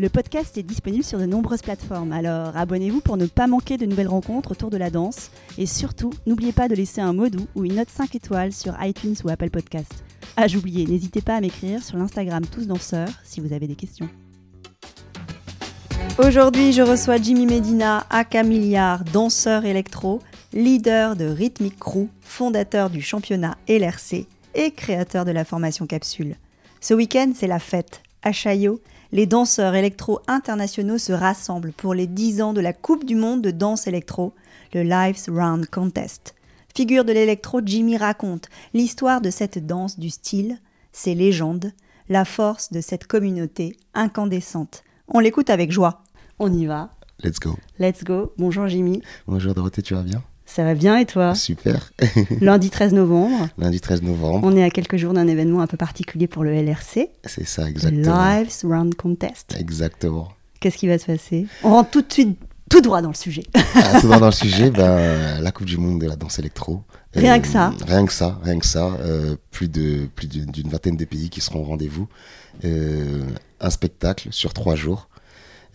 Le podcast est disponible sur de nombreuses plateformes, alors abonnez-vous pour ne pas manquer de nouvelles rencontres autour de la danse. Et surtout, n'oubliez pas de laisser un mot doux ou une note 5 étoiles sur iTunes ou Apple Podcast. Ah, j'oubliais, n'hésitez pas à m'écrire sur l'Instagram Tous Danseurs si vous avez des questions. Aujourd'hui, je reçois Jimmy Medina, aka Milliard, danseur électro, leader de Rhythmic Crew, fondateur du championnat LRC et créateur de la formation Capsule. Ce week-end, c'est la fête. À Chaillot, les danseurs électro internationaux se rassemblent pour les 10 ans de la Coupe du Monde de danse électro, le Lives Round Contest. Figure de l'électro, Jimmy raconte l'histoire de cette danse du style, ses légendes, la force de cette communauté incandescente. On l'écoute avec joie. On y va. Let's go. Let's go. Bonjour Jimmy. Bonjour Dorothée, tu vas bien? Ça va bien et toi Super. Lundi 13 novembre. Lundi 13 novembre. On est à quelques jours d'un événement un peu particulier pour le LRC. C'est ça, exactement. Lives Round Contest. Exactement. Qu'est-ce qui va se passer? On rentre tout de suite, tout droit dans le sujet. Ah, tout droit dans le sujet, ben, la Coupe du Monde de la danse électro. Rien que ça. Rien que ça, rien que ça. Euh, plus de plus d'une d'une vingtaine de pays qui seront au rendez-vous. Euh, un spectacle sur trois jours.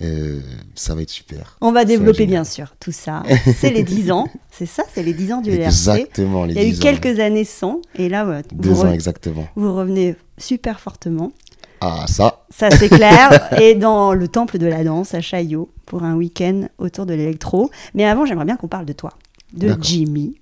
Euh, ça va être super. On va développer bien sûr tout ça. C'est les 10 ans, c'est ça, c'est les 10 ans du LRC. Exactement, les Il y a eu 10 ans. quelques années sans, et là, ouais, Deux vous, ans exactement. vous revenez super fortement. Ah, ça, Ça, c'est clair. et dans le temple de la danse à Chaillot pour un week-end autour de l'électro. Mais avant, j'aimerais bien qu'on parle de toi, de. Jimmy.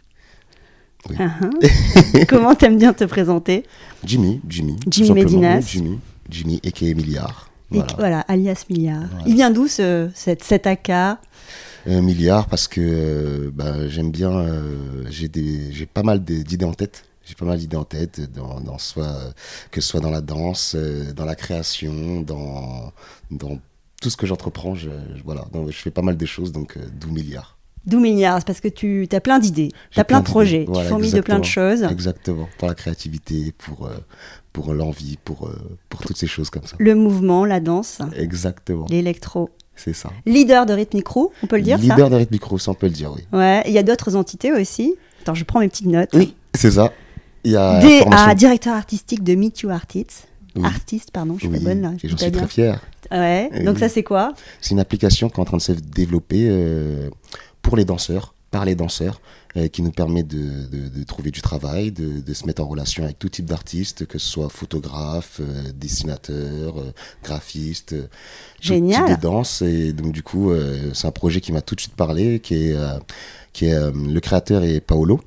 Oui. Uhum. Comment t'aimes bien te présenter? Jimmy, Jimmy. Jimmy. Medinas. Jimmy, Jimmy, et Milliard. Et- Voilà. Voilà, alias Milliard. Voilà. Il vient d'où ce, cette, cet AK Un milliard parce que euh, bah, j'aime bien, euh, j'ai des- j'ai pas mal d'idées en tête. J'ai pas mal d'idées en tête, dans, dans soit, que ce soit dans la danse, euh, dans la création, dans, dans tout ce que j'entreprends. Je, je- voilà, donc, je fais pas mal de choses, donc euh, d'où milliard. D'où Milliard C'est parce que tu as plein d'idées, tu as plein de projets, Voilà, tu fourmilles de plein de choses. Exactement, pour la créativité, pour, euh, pour l'envie, pour, euh, pour toutes ces choses comme ça. Le mouvement, la danse, Exactement, l'électro. c'est ça. Leader de Rhythmic Crew, on peut le dire Leader de Rhythmic Micro, ça on peut le dire, oui. ça Ouais, il y a d'autres entités aussi. Attends, je prends mes petites notes. Oui, c'est ça. Il y a DA, formation- directeur artistique de Meet You Artists. Oui. Artiste, pardon, je suis Oui, pas bonne là. je j'en suis bien. très fier. Ouais, donc oui. ça c'est quoi? C'est une application qui est en train de se développer euh, pour les danseurs, par les danseurs, euh, qui nous permet de, de- de trouver du travail, de, de se mettre en relation avec tout type d'artistes, que ce soit photographe, euh, dessinateur, euh, graphiste, euh, tout Génial. type de danse. Et donc du coup, c'est un projet qui m'a tout de suite parlé, qui est, qui est le créateur est Paolo.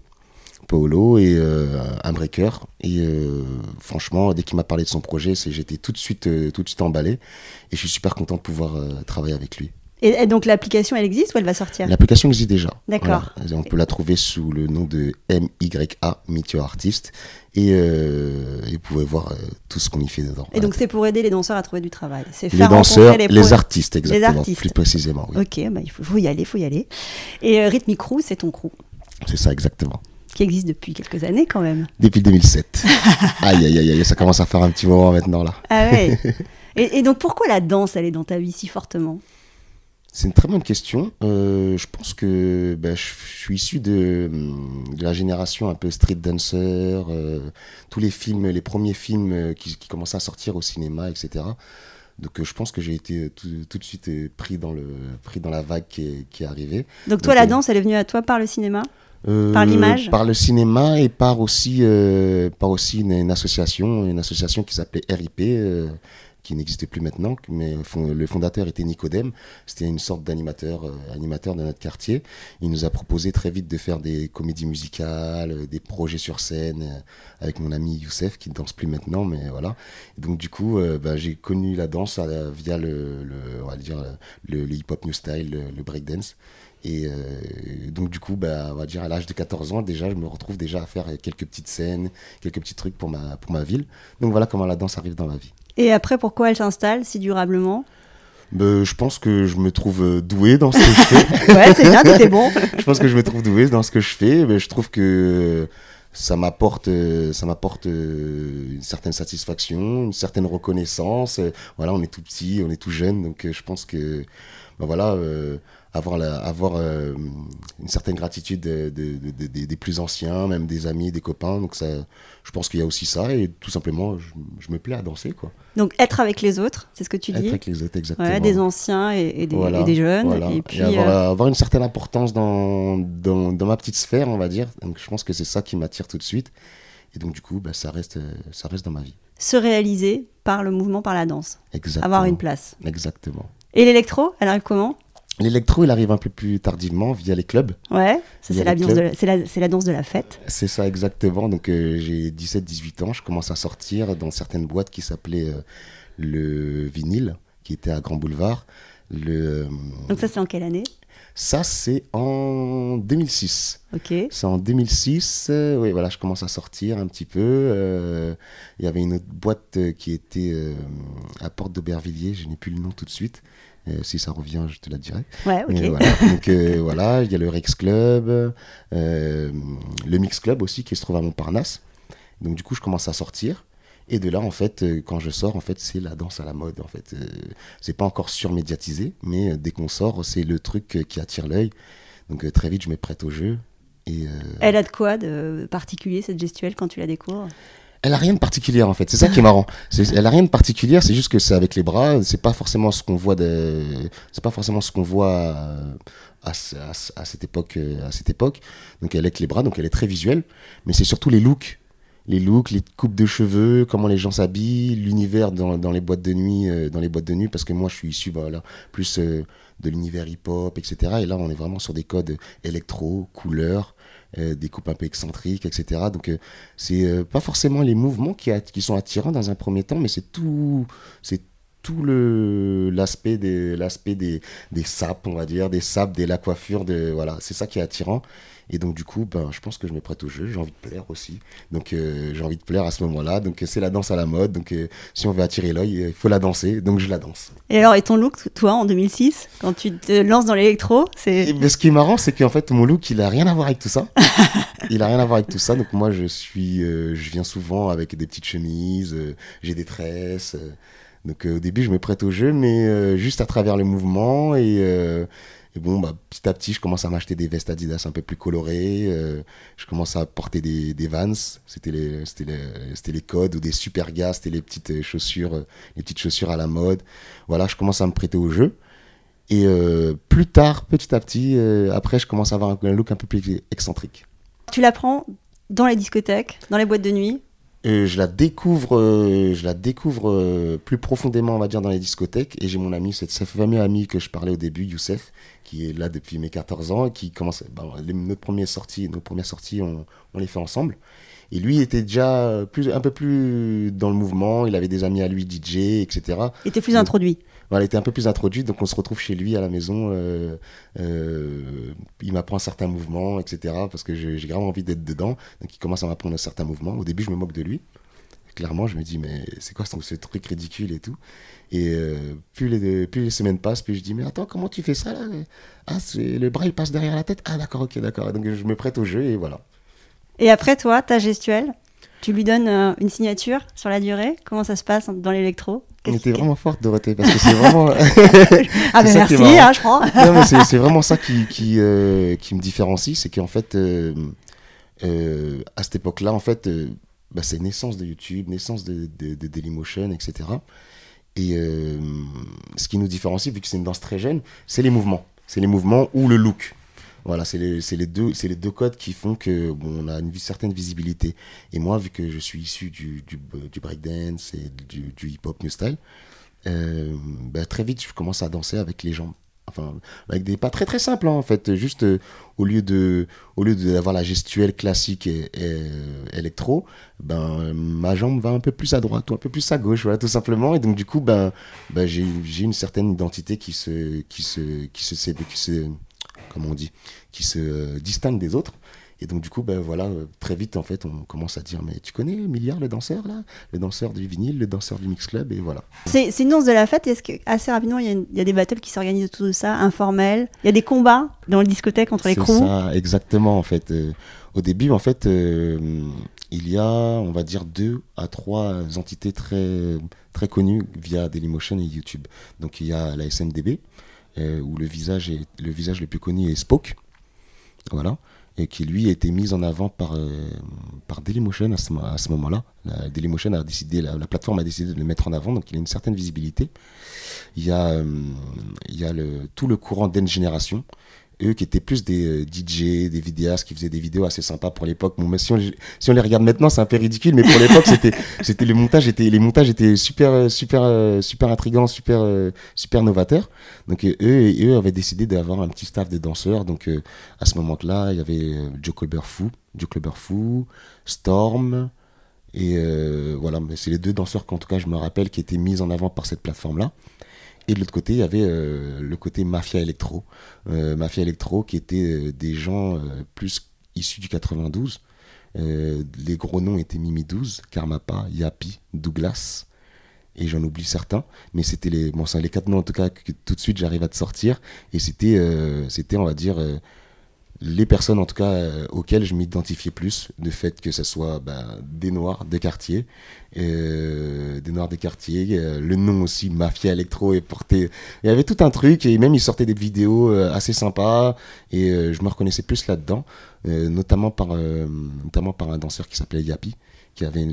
Paolo euh, un breaker et franchement dès qu'il m'a parlé de son projet j'étais tout de suite tout de suite emballé et je suis super content de pouvoir travailler avec lui. Et, et donc l'application elle existe ou elle va sortir? L'application existe déjà. D'accord. Voilà. On peut la trouver sous le nom de MYA Meet Your Artist et, euh, et vous pouvez voir euh, tout ce qu'on y fait dedans. Et donc c'est pour aider les danseurs à trouver du travail. C'est les faire danseurs, les, les, pro- artistes exactement, artistes. plus précisément. Oui. Ok, bah, il faut, faut y aller, faut y aller. Et euh, Rhythmic Crew, c'est ton crew C'est ça exactement. qui existe depuis quelques années quand même. Depuis 2007. aïe aïe aïe aïe, ça commence à faire un petit moment maintenant là. Ah ouais. et, et donc pourquoi la danse elle est dans ta vie si fortement? C'est une très bonne question. Euh, je pense que ben, je, suis issu de, hum, de la génération un peu street dancer, euh, tous les films, les premiers films euh, qui, qui commençaient à sortir au cinéma, etc. Donc je pense que j'ai été tout, tout de suite pris dans, le, pris dans la vague qui est, qui est arrivée. Donc toi Donc, la danse elle est venue à toi par le cinéma? Euh, Par l'image? Par le cinéma et par aussi, euh, par aussi une, une association, une association qui s'appelait RIP, euh, qui n'existe plus maintenant, mais le fondateur était Nicodème. C'était une sorte d'animateur, euh, animateur de notre quartier. Il nous a proposé très vite de faire des comédies musicales, euh, des projets sur scène euh, avec mon ami Youssef qui ne danse plus maintenant, mais voilà. Et donc du coup, bah, j'ai connu la danse via le, on va dire, le, hip-hop new style, le, le breakdance. Et donc du coup, bah, on va dire à l'âge de 14 ans, déjà, je me retrouve déjà à faire quelques petites scènes, quelques petits trucs pour ma, pour ma ville. Donc voilà comment la danse arrive dans ma vie. Et après, pourquoi elle s'installe si durablement? Bah, je pense que je me trouve euh, doué dans ce que je fais. ouais, c'est bien, t'es bon. je pense que je me trouve doué dans ce que je fais. Mais je trouve que ça m'apporte euh, ça m'apporte euh, une certaine satisfaction une certaine reconnaissance voilà on est tout petit on est tout jeune donc je pense que ben voilà avoir, la, avoir euh, une certaine gratitude des plus anciens, même des amis, des copains. Donc ça, je pense qu'il y a aussi ça et tout simplement, je, me plais à danser. Quoi. Donc être avec les autres, c'est ce que tu dis Être avec les autres, exactement. des anciens et, des, jeunes. Et puis euh, avoir, une certaine importance dans, dans, ma petite sphère, on va dire. Donc je pense que c'est ça qui m'attire tout de suite. Et donc du coup, bah, ça, reste, ça reste dans ma vie. Se réaliser par le mouvement, par la danse. Exactement. Avoir une place. Exactement. Et l'électro, elle arrive comment? L'électro, il arrive un peu plus tardivement via les clubs. Ouais, c'est la, la, danse de la fête. C'est ça, exactement. Donc euh, j'ai 17-18 ans, je commence à sortir dans certaines boîtes qui s'appelaient euh, le vinyle, qui était à Grand Boulevard. Le, euh, Donc ça, c'est en quelle année? Ça, c'est en 2006. Ok. C'est en 2006. oui, voilà, je commence à sortir un petit peu. Il y avait une autre boîte qui était à Porte d'Aubervilliers, je n'ai plus le nom tout de suite. Euh, si ça revient, je te la dirai. Ouais, ok. voilà. Donc euh, voilà, il y a le Rex Club, euh, le Mix Club aussi qui se trouve à Montparnasse. Donc du coup, je commence à sortir. Et de là, en fait, quand je sors, en fait, c'est la danse à la mode. En fait, c'est pas encore surmédiatisé, mais dès qu'on sort, c'est le truc qui attire l'œil. Donc très vite, je me prête au jeu. Et, Elle a de quoi de particulier cette gestuelle quand tu la découvres? Elle a rien de particulier en fait. C'est ça qui est marrant. elle a rien de particulier. C'est juste que c'est avec les bras. C'est pas forcément ce qu'on voit. C'est pas forcément ce qu'on voit euh, à, cette époque. Euh, à cette époque. Donc elle est avec les bras. Donc elle est très visuelle. Mais c'est surtout les looks, les looks, les coupes de cheveux, comment les gens s'habillent, l'univers dans, les boîtes de nuit, euh, dans les boîtes de nuit. Parce que moi je suis issu, plus de l'univers hip-hop, etc. Et là on est vraiment sur des codes électro, couleurs. Euh, des coupes un peu excentriques, etc. Donc euh, c'est euh, pas forcément les mouvements qui, sont attirants dans un premier temps, mais c'est tout, c'est tout le l'aspect des l'aspect des, des sapes on va dire des sapes des la coiffure de voilà c'est ça qui est attirant et donc, du coup, ben, je pense que je me prête au jeu. J'ai envie de plaire aussi. Donc, euh, j'ai envie de plaire à ce moment-là. Donc, c'est la danse à la mode. Donc, euh, si on veut attirer l'œil, il faut la danser. Donc, je la danse. Et alors, et ton look, toi, en 2006, quand tu te lances dans l'électro, c'est. Ce qui est marrant, c'est qu'en fait, mon look, il a rien à voir avec tout ça. il a rien à voir avec tout ça. Donc, moi, je suis, euh, je viens souvent avec des petites chemises, j'ai des tresses. Donc, au début, je me prête au jeu, mais juste à travers le mouvement et et bon, bah, petit à petit, je commence à m'acheter des vestes Adidas un peu plus colorées. Euh, je commence à porter des, Vans. C'était les, les, les, codes ou des super gas. C'était les petites euh, chaussures, euh, les petites chaussures à la mode. Voilà, je commence à me prêter au jeu. Et plus tard, petit à petit, après, je commence à avoir un, look un peu plus excentrique. Tu l'apprends dans les discothèques, dans les boîtes de nuit? Je la découvre, je la découvre plus profondément, on va dire, dans les discothèques. Et j'ai mon ami, c'est ce fameux ami que je parlais au début, Youssef, qui est là depuis mes 14 ans, qui commence. Bah, les, nos premières sorties, nos premières sorties, on, on, les fait ensemble. Et lui était déjà plus, un peu plus dans le mouvement. Il avait des amis à lui, DJ, etc. Il était plus introduit. Il était un peu plus introduit. Donc on se retrouve chez lui à la maison. Euh, euh, il m'apprend certains mouvements, etc. Parce que j'ai vraiment envie d'être dedans. Donc il commence à m'apprendre certains mouvements. Au début, je me moque de lui clairement, je me dis, mais c'est quoi ce, truc ridicule et tout Et euh, plus, les, plus les semaines passent, plus je dis, mais attends, comment tu fais ça là? Ah, le bras il passe derrière la tête? Ah, d'accord, ok, d'accord. Donc je me prête au jeu et voilà. Et après, toi, ta gestuelle tu lui donnes euh, une signature sur la durée? Comment ça se passe dans l'électro? On était vraiment forte, Dorothée, parce que c'est vraiment. ah, ben merci, hein, je crois. c'est vraiment ça qui, qui, euh, qui me différencie, c'est qu'en fait, à cette époque-là, en fait, bah, c'est naissance de YouTube, naissance de, de, de Dailymotion, etc. Et euh, ce qui nous différencie, vu que c'est une danse très jeune, c'est les mouvements. C'est les mouvements ou le look. Voilà, c'est les, les, deux, les deux codes qui font que bon, on a une certaine visibilité. Et moi, vu que je suis issu du, du, breakdance et du, hip-hop new style, euh, bah, très vite, je commence à danser avec les jambes enfin avec des pas très très simples hein, en fait. Juste euh, au lieu de au lieu d'avoir la gestuelle classique euh, électro ben ma jambe va un peu plus à droite ou un peu plus à gauche voilà tout simplement. Et donc du coup ben, ben j'ai une certaine identité qui se qui se qui se qui se comme on dit, qui se distingue des autres. Et donc, du coup, ben voilà, très vite, en fait, on commence à dire Mais tu connais Milliard, le danseur, là? Le danseur du vinyle, le danseur du mix club, et voilà. C'est une danse de la fête. Est-ce que, assez rapidement, il y, y, a des battles qui s'organisent autour de ça, informels? Il y a des combats dans les discothèques entre les crews? C'est ça, exactement, en fait. au début, en fait, il y a, on va dire, deux à trois entités très, très connues via Dailymotion et YouTube. Donc il y a la SMDB, euh, où le visage, le visage le plus connu est Spoke, voilà, et qui lui a été mis en avant par, euh, par Dailymotion à ce, moment-là. Dailymotion a décidé, la, plateforme a décidé de le mettre en avant, donc il a une certaine visibilité. Il y a, euh, il y a le, tout le courant d'N Génération, eux qui étaient plus des euh, DJ, des vidéastes qui faisaient des vidéos assez sympas pour l'époque. On, si on les regarde maintenant, c'est un peu ridicule, mais pour l'époque, c'était, c'était les montages étaient, les montages étaient super, euh, super, euh, super intrigants, super, super novateurs. Donc eux, eux avaient décidé d'avoir un petit staff de danseurs. Donc à ce moment-là, il y avait Joe Colbert Fou, Joe Colbert Fou, Storm. Et voilà, mais c'est les deux danseurs qu'en tout cas je me rappelle qui étaient mis en avant par cette plateforme-là. Et de l'autre côté, il y avait euh, le côté mafia électro. Euh, mafia électro qui était euh, des gens plus issus du 92. les gros noms étaient Mimi 12, Karmapa, Yapi, Douglas. Et j'en oublie certains. Mais c'était les, bon, les quatre noms en tout cas que tout de suite j'arrive à te sortir. Et c'était, c'était on va dire, les personnes en tout cas euh, auxquelles je m'identifiais plus, de fait que ce soit bah, des noirs des quartiers, euh, des noirs des quartiers, euh, le nom aussi Mafia Electro est porté. Il y avait tout un truc et même ils sortaient des vidéos assez sympas et je me reconnaissais plus là-dedans, notamment par notamment par un danseur qui s'appelait Yapi qui avait une,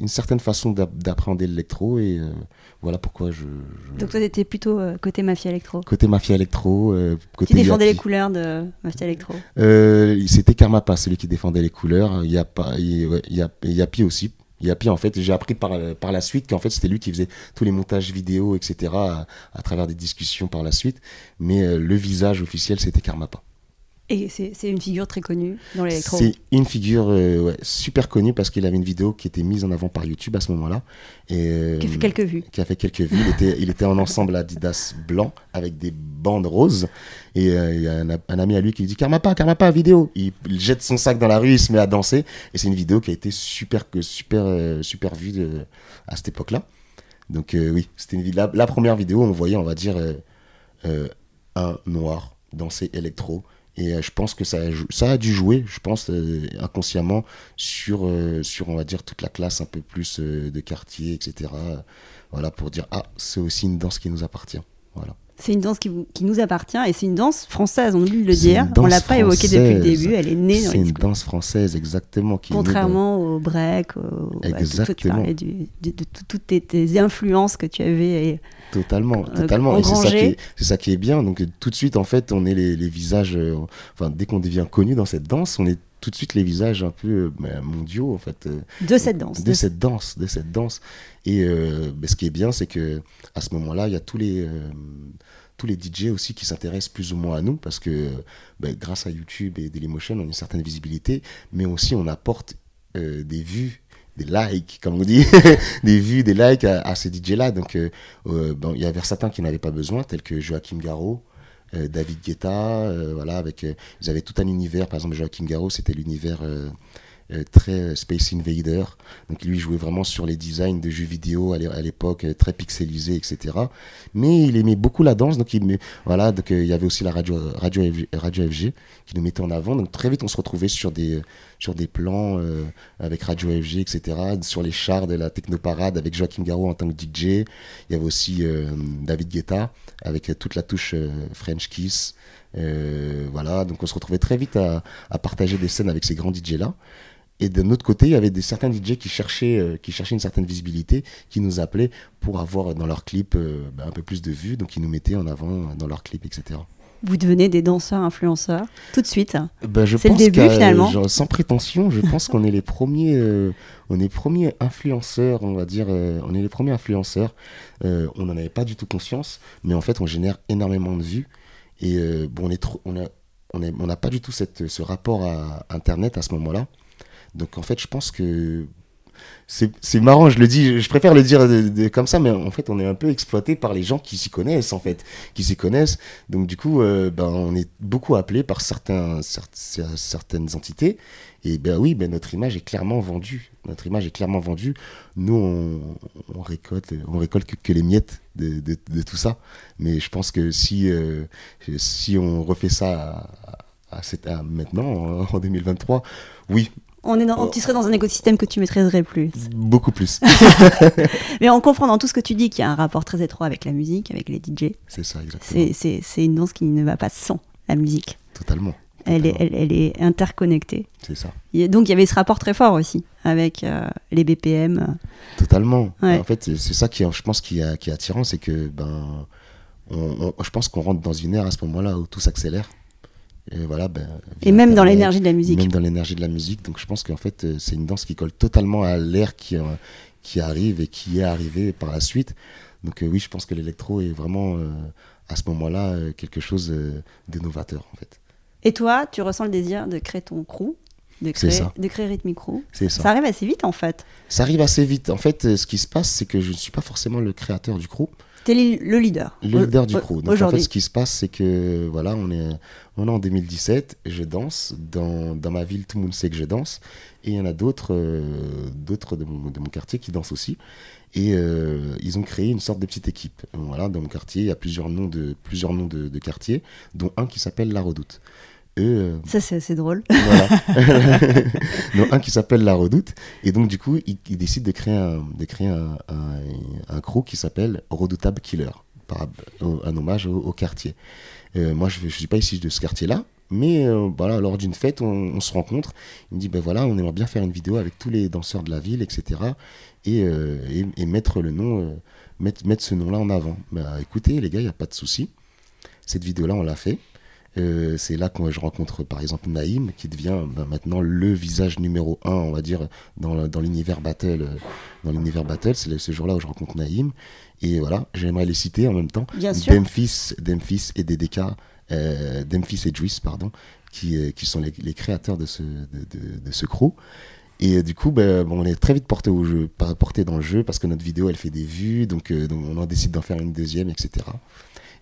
une certaine façon d'appréhender l'électro et euh, voilà pourquoi je, Donc toi t'étais plutôt euh, côté mafia électro Côté mafia électro. Euh, côté qui défendait les couleurs de mafia électro C'était Karmapa, celui qui défendait les couleurs. Il y a pas, il, y a, Yapi aussi. Yapi en fait, j'ai appris par, par la suite qu'en fait c'était lui qui faisait tous les montages vidéo, etc. à, à travers des discussions par la suite. Mais le visage officiel c'était Karmapa. Et c'est une figure très connue dans l'électro C'est une figure euh, super connue parce qu'il avait une vidéo qui était mise en avant par YouTube à ce moment-là. Euh, qui a fait quelques vues. Qui a fait quelques vues. Il était, il était en ensemble Adidas blanc avec des bandes roses. Et euh, il y a un, ami à lui qui lui dit Karmapa, Karmapa, vidéo. Il, jette son sac dans la rue, il se met à danser. Et c'est une vidéo qui a été super, super, super vue à cette époque-là. Donc oui, c'était la, la, première vidéo où on voyait, on va dire, un noir danser électro et euh, je pense que ça a, ça a dû jouer, je pense, euh, inconsciemment, sur, euh, sur, on va dire, toute la classe un peu plus de quartier, etc. Voilà, pour dire, ah, c'est aussi une danse qui nous appartient. Voilà. C'est une danse qui, qui, nous appartient et c'est une danse française, on oublie de le dire. On l'a pas évoqué depuis le début, elle est née dans C'est une danse française, exactement. Qui Contrairement au break, au, exactement. À tout, de, de, toutes tes, influences que tu avais. Totalement, euh, totalement. et c'est ça, qui est, ça qui est bien. Donc tout de suite, en fait, on est les, les visages. Euh, enfin, dès qu'on devient connu dans cette danse, on est tout de suite les visages un peu euh, bah, mondiaux en fait de cette danse de, cette danse de cette danse et bah, ce qui est bien c'est que à ce moment-là il y a tous les tous les DJ aussi qui s'intéressent plus ou moins à nous parce que ben, grâce à YouTube et Dailymotion, on a une certaine visibilité, mais aussi on apporte euh, des vues des likes, comme on dit, des vues, des likes à, ces DJ-là. Donc, euh, euh, bon, il y avait certains qui n'avaient pas besoin, tels que Joachim Garraud, David Guetta, voilà, avec, ils avaient tout un univers. Par exemple, Joachim Garraud, c'était l'univers euh, très euh, Space Invader. Donc lui jouait vraiment sur les designs de jeux vidéo à l'époque, euh, très pixelisés, etc. Mais il aimait beaucoup la danse, donc il, voilà, donc il y avait aussi la radio, radio, radio FG qui nous mettait en avant. Donc très vite on se retrouvait sur des, sur des plans avec Radio FG, etc. Sur les chars de la Technoparade avec Joachim Garraud en tant que DJ. Il y avait aussi David Guetta avec toute la touche French Kiss. voilà, donc on se retrouvait très vite à, à partager des scènes avec ces grands DJ là. Et d'un autre côté, il y avait des, certains DJ qui cherchaient, euh, qui cherchaient une certaine visibilité, qui nous appelaient pour avoir dans leurs clips euh, bah, un peu plus de vues, donc ils nous mettaient en avant dans leurs clips, etc. Vous devenez des danseurs influenceurs tout de suite. Bah, c'est le début finalement. sans prétention, je pense qu'on est les premiers, euh, on est premiers influenceurs, on va dire, on est les premiers influenceurs. on n'en avait pas du tout conscience, mais en fait, on génère énormément de vues. Et bon, on est on a, on n'a pas du tout cette, ce rapport à Internet à ce moment-là. Donc en fait, je pense que c'est marrant, je le dis, je préfère le dire comme ça, mais en fait, on est un peu exploité par les gens qui s'y connaissent, en fait, qui s'y connaissent. Donc, du coup, euh, ben, on est beaucoup appelé par certains, certaines entités. Et ben oui, ben, notre image est clairement vendue. Notre image est clairement vendue. Nous, on, récolte, on récolte que, les miettes de, de, tout ça. Mais je pense que si, euh, si on refait ça à, à, maintenant, en 2023, oui, on est dans, tu serais dans un écosystème que tu maîtriserais plus. Beaucoup plus. Mais on comprend dans tout ce que tu dis qu'il y a un rapport très étroit avec la musique, avec les DJ. C'est ça, exactement. C'est une danse qui ne va pas sans la musique. Totalement. Elle, est, elle, est, interconnectée. C'est ça. donc il y avait ce rapport très fort aussi avec euh, les BPM. Totalement. En fait, c'est ça qui, je pense, qui est, qui est attirant, c'est que ben, je pense qu'on rentre dans une ère à ce moment-là où tout s'accélère. Et, voilà, ben, et même dans l'énergie de la musique. Même dans l'énergie de la musique. Donc je pense qu'en fait, euh, c'est une danse qui colle totalement à l'air qui, euh, qui arrive et qui est arrivé par la suite. Donc euh, oui, je pense que l'électro est vraiment à ce moment-là quelque chose de novateur en fait. Et toi, tu ressens le désir de créer ton crew de créer, ça. de créer Rhythmic Crew. C'est ça. Ça arrive assez vite en fait. Ça arrive assez vite. En fait, ce qui se passe, c'est que je ne suis pas forcément le créateur du crew. T'es le leader. Le leader du crew. Donc en fait, ce qui se passe, c'est que voilà, on est, on est en 2017, je danse. Dans, dans ma ville, tout le monde sait que je danse. Et il y en a d'autres euh, d'autres de mon, de mon, quartier qui dansent aussi. Et euh, ils ont créé une sorte de petite équipe. Voilà, dans mon quartier, il y a plusieurs noms de, plusieurs noms de, de quartiers, dont un qui s'appelle La Redoute. Euh, ça, c'est assez drôle. Voilà. un qui s'appelle La Redoute. Et donc, du coup, il, décide de créer un, de créer un, un, crew qui s'appelle Redoutable Killer, par, un hommage au, quartier. Euh, moi, je ne suis pas ici de ce quartier-là, mais euh, voilà, lors d'une fête, on, se rencontre. Il me dit, ben voilà, on aimerait bien faire une vidéo avec tous les danseurs de la ville, etc. Et, et, mettre le nom, mettre, mettre ce nom-là en avant. Bah, écoutez, les gars, il n'y a pas de souci. Cette vidéo-là, on l'a fait. Euh, c'est là que je rencontre par exemple Naïm, qui devient ben, maintenant le visage numéro un, on va dire, dans, dans l'univers battle. Euh, dans l'univers battle, c'est ce jour-là où je rencontre Naïm. Et voilà, j'aimerais les citer en même temps. Bien sûr. Demphis, Demphis et DDK, euh, Demphis et Juice, pardon, qui, qui sont les, les, créateurs de ce, de, de, de ce crew. Et du coup, ben, bon, on est très vite porté au jeu, porté dans le jeu parce que notre vidéo, elle fait des vues, donc, donc on en décide d'en faire une deuxième, etc.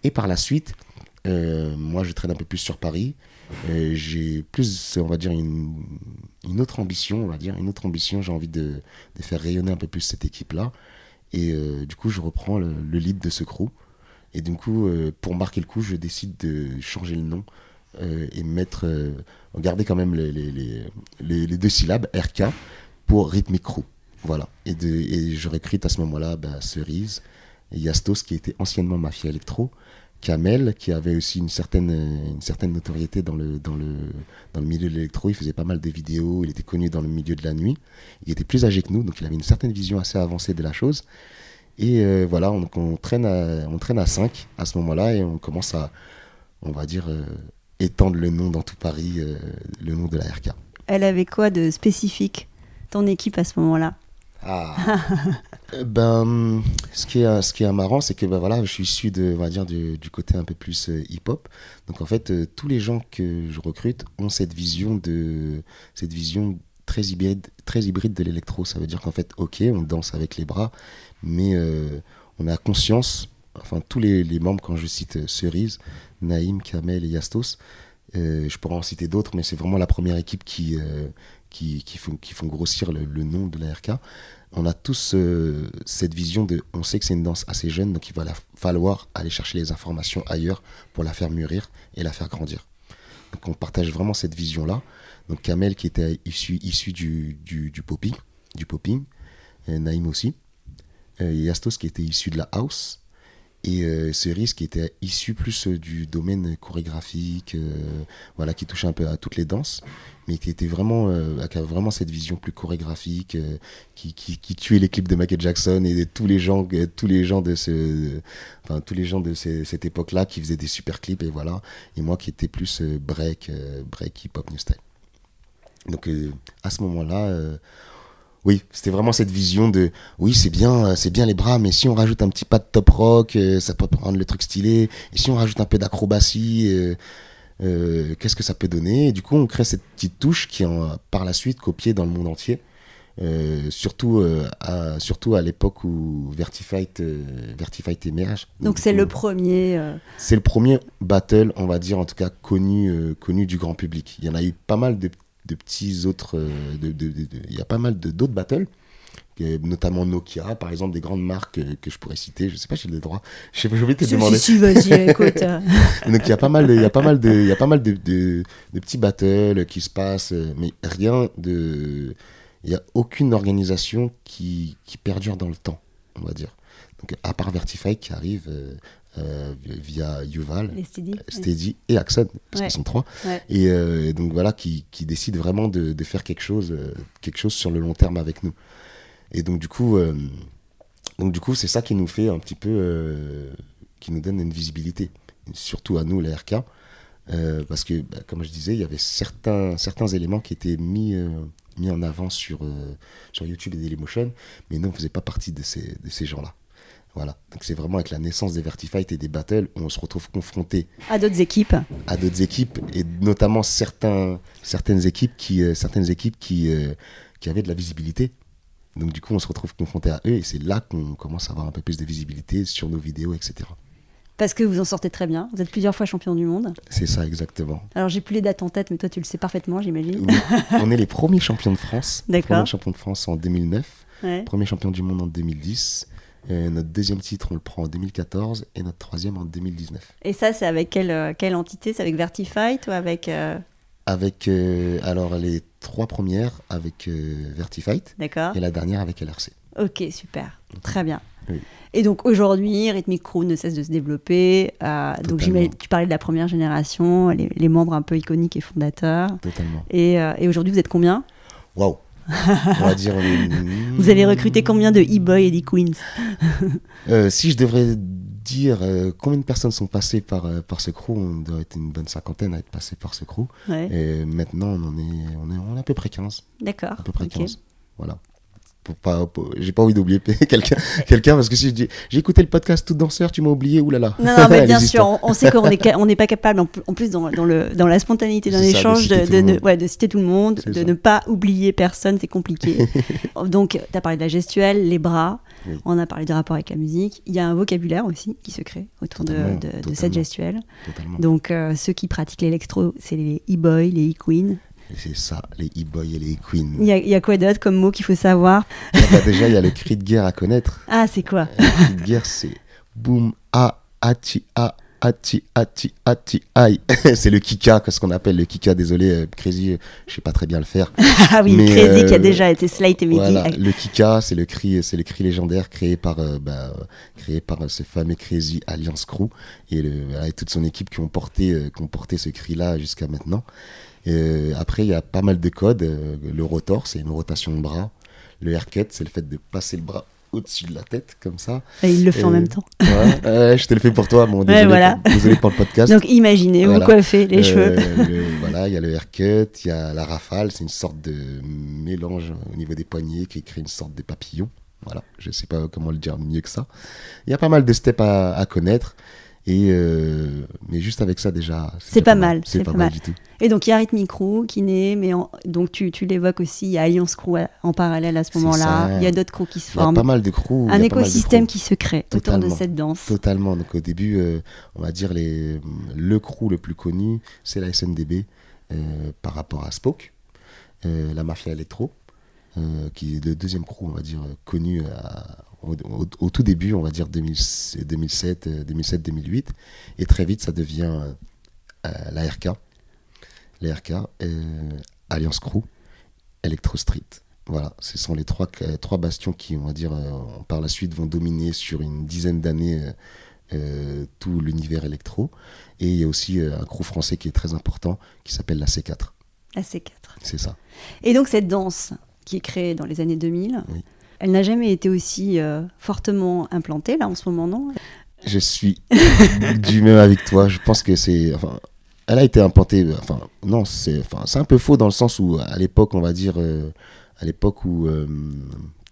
Et par la suite, euh, moi, je traîne un peu plus sur Paris. Euh, j'ai plus, on va dire, une, une, autre ambition, on va dire, une autre ambition. J'ai envie de, faire rayonner un peu plus cette équipe-là. Et euh, du coup, je reprends le, lead de ce crew. Et du coup, pour marquer le coup, je décide de changer le nom et mettre, garder quand même les, les, deux syllabes, RK, pour Rhythmic Crew. Voilà. Et, de, et je recrute à ce moment-là bah, Cerise et Yastos, qui était anciennement Mafia Electro. Kamel, qui avait aussi une certaine, une certaine notoriété dans le, dans, le, dans le milieu de l'électro. Il faisait pas mal de vidéos, il était connu dans le milieu de la nuit. Il était plus âgé que nous, donc il avait une certaine vision assez avancée de la chose. Et euh, voilà, on, traîne à, on traîne à 5 à ce moment-là et on commence à, on va dire, euh, étendre le nom dans tout Paris, euh, le nom de la RK. Elle avait quoi de spécifique, ton équipe à ce moment-là? Ah. ben, ce qui est, ce qui est marrant, c'est que ben, voilà, je suis issu de, on va dire, du, côté un peu plus euh, hip-hop. Donc en fait, euh, tous les gens que je recrute ont cette vision de, cette vision très hybride, très hybride de l'électro. Ça veut dire qu'en fait, ok, on danse avec les bras, mais euh, on a conscience, enfin tous les, les, membres, quand je cite Cerise, Naïm, Kamel et Yastos, je pourrais en citer d'autres, mais c'est vraiment la première équipe qui, qui, font, grossir le, nom de la RK, on a tous euh, cette vision de, on sait que c'est une danse assez jeune, donc il va falloir aller chercher les informations ailleurs pour la faire mûrir et la faire grandir. Donc on partage vraiment cette vision-là. Donc Kamel qui était issu, du, du, du popping, du Naïm aussi, Yastos qui était issu de la house, et euh, Cerise qui était issu plus euh, du domaine chorégraphique, euh, voilà, qui touchait un peu à toutes les danses, mais qui était vraiment, avait vraiment cette vision plus chorégraphique, qui, qui, qui, tuait les clips de Michael Jackson et tous les gens, tous les gens de ce, enfin tous les gens de cette époque-là qui faisaient des super clips et voilà, et moi qui étais plus break, break hip hop new style. Donc à ce moment-là oui, c'était vraiment cette vision de oui, c'est bien, euh, c'est bien les bras, mais si on rajoute un petit pas de top rock, euh, ça peut rendre le truc stylé. Et si on rajoute un peu d'acrobatie, euh, qu'est-ce que ça peut donner? Et du coup, on crée cette petite touche qui est par la suite copiée dans le monde entier. Euh, surtout, euh, à, surtout à l'époque où Vertifight, euh, Vertifight émerge. Donc c'est le premier. C'est le premier battle, on va dire en tout cas connu, connu du grand public. Il y en a eu pas mal de, de petits autres, euh, il y a pas mal d'autres battles, notamment Nokia, par exemple, des grandes marques euh, que je pourrais citer. Je sais pas, si j'ai le droit. Je sais pas, je vais te Si, demander. si, si, vas-y, écoute. euh, Donc il y a pas mal de, il y a pas mal de, il y a pas mal de, de, de petits battles qui se passent, euh, mais rien de, il y a aucune organisation qui, qui perdure dans le temps, on va dire. Donc à part Vertify qui arrive euh, euh, via Yuval, les Steady. Et Axon, parce Ouais. qu'ils sont trois. Ouais. Et euh, et donc voilà, qui, qui décident vraiment de, de faire quelque chose, euh, quelque chose sur le long terme avec nous. Et donc du coup, euh, donc du coup, c'est ça qui nous fait un petit peu, euh, qui nous donne une visibilité, surtout à nous, les RK, euh, parce que, bah, comme je disais, il y avait certains, certains éléments qui étaient mis, euh, mis en avant sur, euh, sur YouTube et Dailymotion, mais nous, on ne faisait pas partie de ces, de ces gens-là. Voilà. Donc c'est vraiment avec la naissance des Vertifight et des battles où on se retrouve confronté À d'autres équipes. à d'autres équipes et notamment certains, certaines équipes qui, euh, certaines équipes qui, euh, qui avaient de la visibilité. Donc du coup, on se retrouve confronté à eux et c'est là qu'on commence à avoir un peu plus de visibilité sur nos vidéos, etc. Parce que vous en sortez très bien. Vous êtes plusieurs fois champion du monde. C'est ça exactement. Alors j'ai plus les dates en tête, mais toi tu le sais parfaitement, j'imagine. Oui, on est les premiers champions de France. D'accord. Premier champion de France en 2009, Ouais. premier champion du monde en 2010. Notre deuxième titre, on le prend en 2014 et notre troisième en 2019. Et ça, c'est avec quelle, euh, quelle entité? C'est avec Vertifight ou avec. euh, Avec euh, alors les trois premières avec euh, Vertifight D'accord et la dernière avec LRC. Ok, super. Très bien. Oui. Et donc aujourd'hui, Rhythmic Crew ne cesse de se développer. euh, donc tu parlais de la première génération, les, les membres un peu iconiques et fondateurs. Totalement. Et, euh, et aujourd'hui, vous êtes combien? Waouh On va dire. Vous avez recruté combien de e-boys et d'e-queens euh, Si je devrais dire euh, combien de personnes sont passées par, euh, par ce crew, on doit être une bonne cinquantaine à être passées par ce crew. Ouais. Et maintenant, on en est, on est, on est à peu près 15. D'accord. À peu près ok. 15. Voilà. Pour pas, pour- j'ai pas envie d'oublier quelqu'un, quelqu'un parce que si je dis j'ai écouté le podcast Tout Danseur, tu m'as oublié, oulala. Non, non, mais bien sûr, on, on sait qu'on est, ca- on n'est pas capable, en, pl- en plus dans, dans, le, dans la spontanéité d'un échange, de, citer tout de le ne, monde. ouais, de citer tout le monde, de ça. ne pas oublier personne, c'est compliqué. Donc, tu as parlé de la gestuelle, les bras, Oui. on a parlé du rapport avec la musique. Il y a un vocabulaire aussi qui se crée autour de, Totalement, de- de cette gestuelle. Totalement. Donc, euh, ceux qui pratiquent l'électro, c'est les e-boys, les e-queens. C'est ça, les e-boys et les queens. Il y a, il y a quoi d'autre comme mot qu'il faut savoir? Ah bah déjà, il y a le cri de guerre à connaître. Ah, c'est quoi? Le cri de guerre, c'est boum, a, ati, a, ati, ati, ati, aïe. c'est le kika, ce qu'on appelle le kika? Désolé, euh, Crazy, euh, je sais pas très bien le faire. Ah oui, Mais, Crazy qui a euh, déjà été slate et. Voilà, le kika, c'est le cri, c'est le cri légendaire créé par, euh, bah, euh, créé par euh, ce fameux Crazy Alliance Crew et, le, et toute son équipe qui ont porté, euh, qui ont porté ce cri-là jusqu'à maintenant. Euh, après, il y a pas mal de codes. euh, le rotor, c'est une rotation de bras. Le haircut, c'est le fait de passer le bras au-dessus de la tête, comme ça. Et il le fait en même temps. Ouais, ouais, je te le fais pour toi. Bon, désolé, voilà. pour, désolé pour le podcast. Donc, imaginez, Voilà. vous coiffez les Euh, cheveux. le- voilà, il y a le haircut, il y a la rafale, c'est une sorte de mélange au niveau des poignets qui crée une sorte de papillon. Voilà, je sais pas comment le dire mieux que ça. Il y a pas mal de steps à, à connaître. Et euh, mais juste avec ça déjà, C'est pas mal, C'est pas, mal du tout. Et donc, il y a Rhythmic Crew qui naît, mais en- donc tu, tu l'évoques aussi, il y a Alliance Crew en parallèle à ce moment-là. Il y a d'autres crews qui se Il y a forment. pas mal de crews. Un écosystème crews. qui se crée autour de cette danse. Totalement. Donc au début, euh, on va dire les, le crew le plus connu, c'est la SNDB euh, par rapport à Spoke, la Mafia Electro, euh, qui est le deuxième crew, on va dire, connu à- au, au- au tout début, on va dire 2000 2007, euh, 2007-2008. Et très vite, ça devient euh, euh, la RK, la RK, euh, Alliance Crew, Electro Street. Voilà, ce sont les trois, euh, trois bastions qui, on va dire, par la suite vont dominer sur une dizaine d'années euh, tout l'univers électro. Et il y a aussi un crew français qui est très important qui s'appelle la C4. La C4. C'est ça. Et donc, cette danse qui est créée dans les années 2000, Oui. Elle n'a jamais été aussi euh, fortement implantée, là, en ce moment, non? Je suis du même avec toi. Je pense que c'est. Enfin, elle a été implantée. Enfin, non, c'est enfin, un peu faux dans le sens où, à l'époque, on va dire, euh, à l'époque où euh,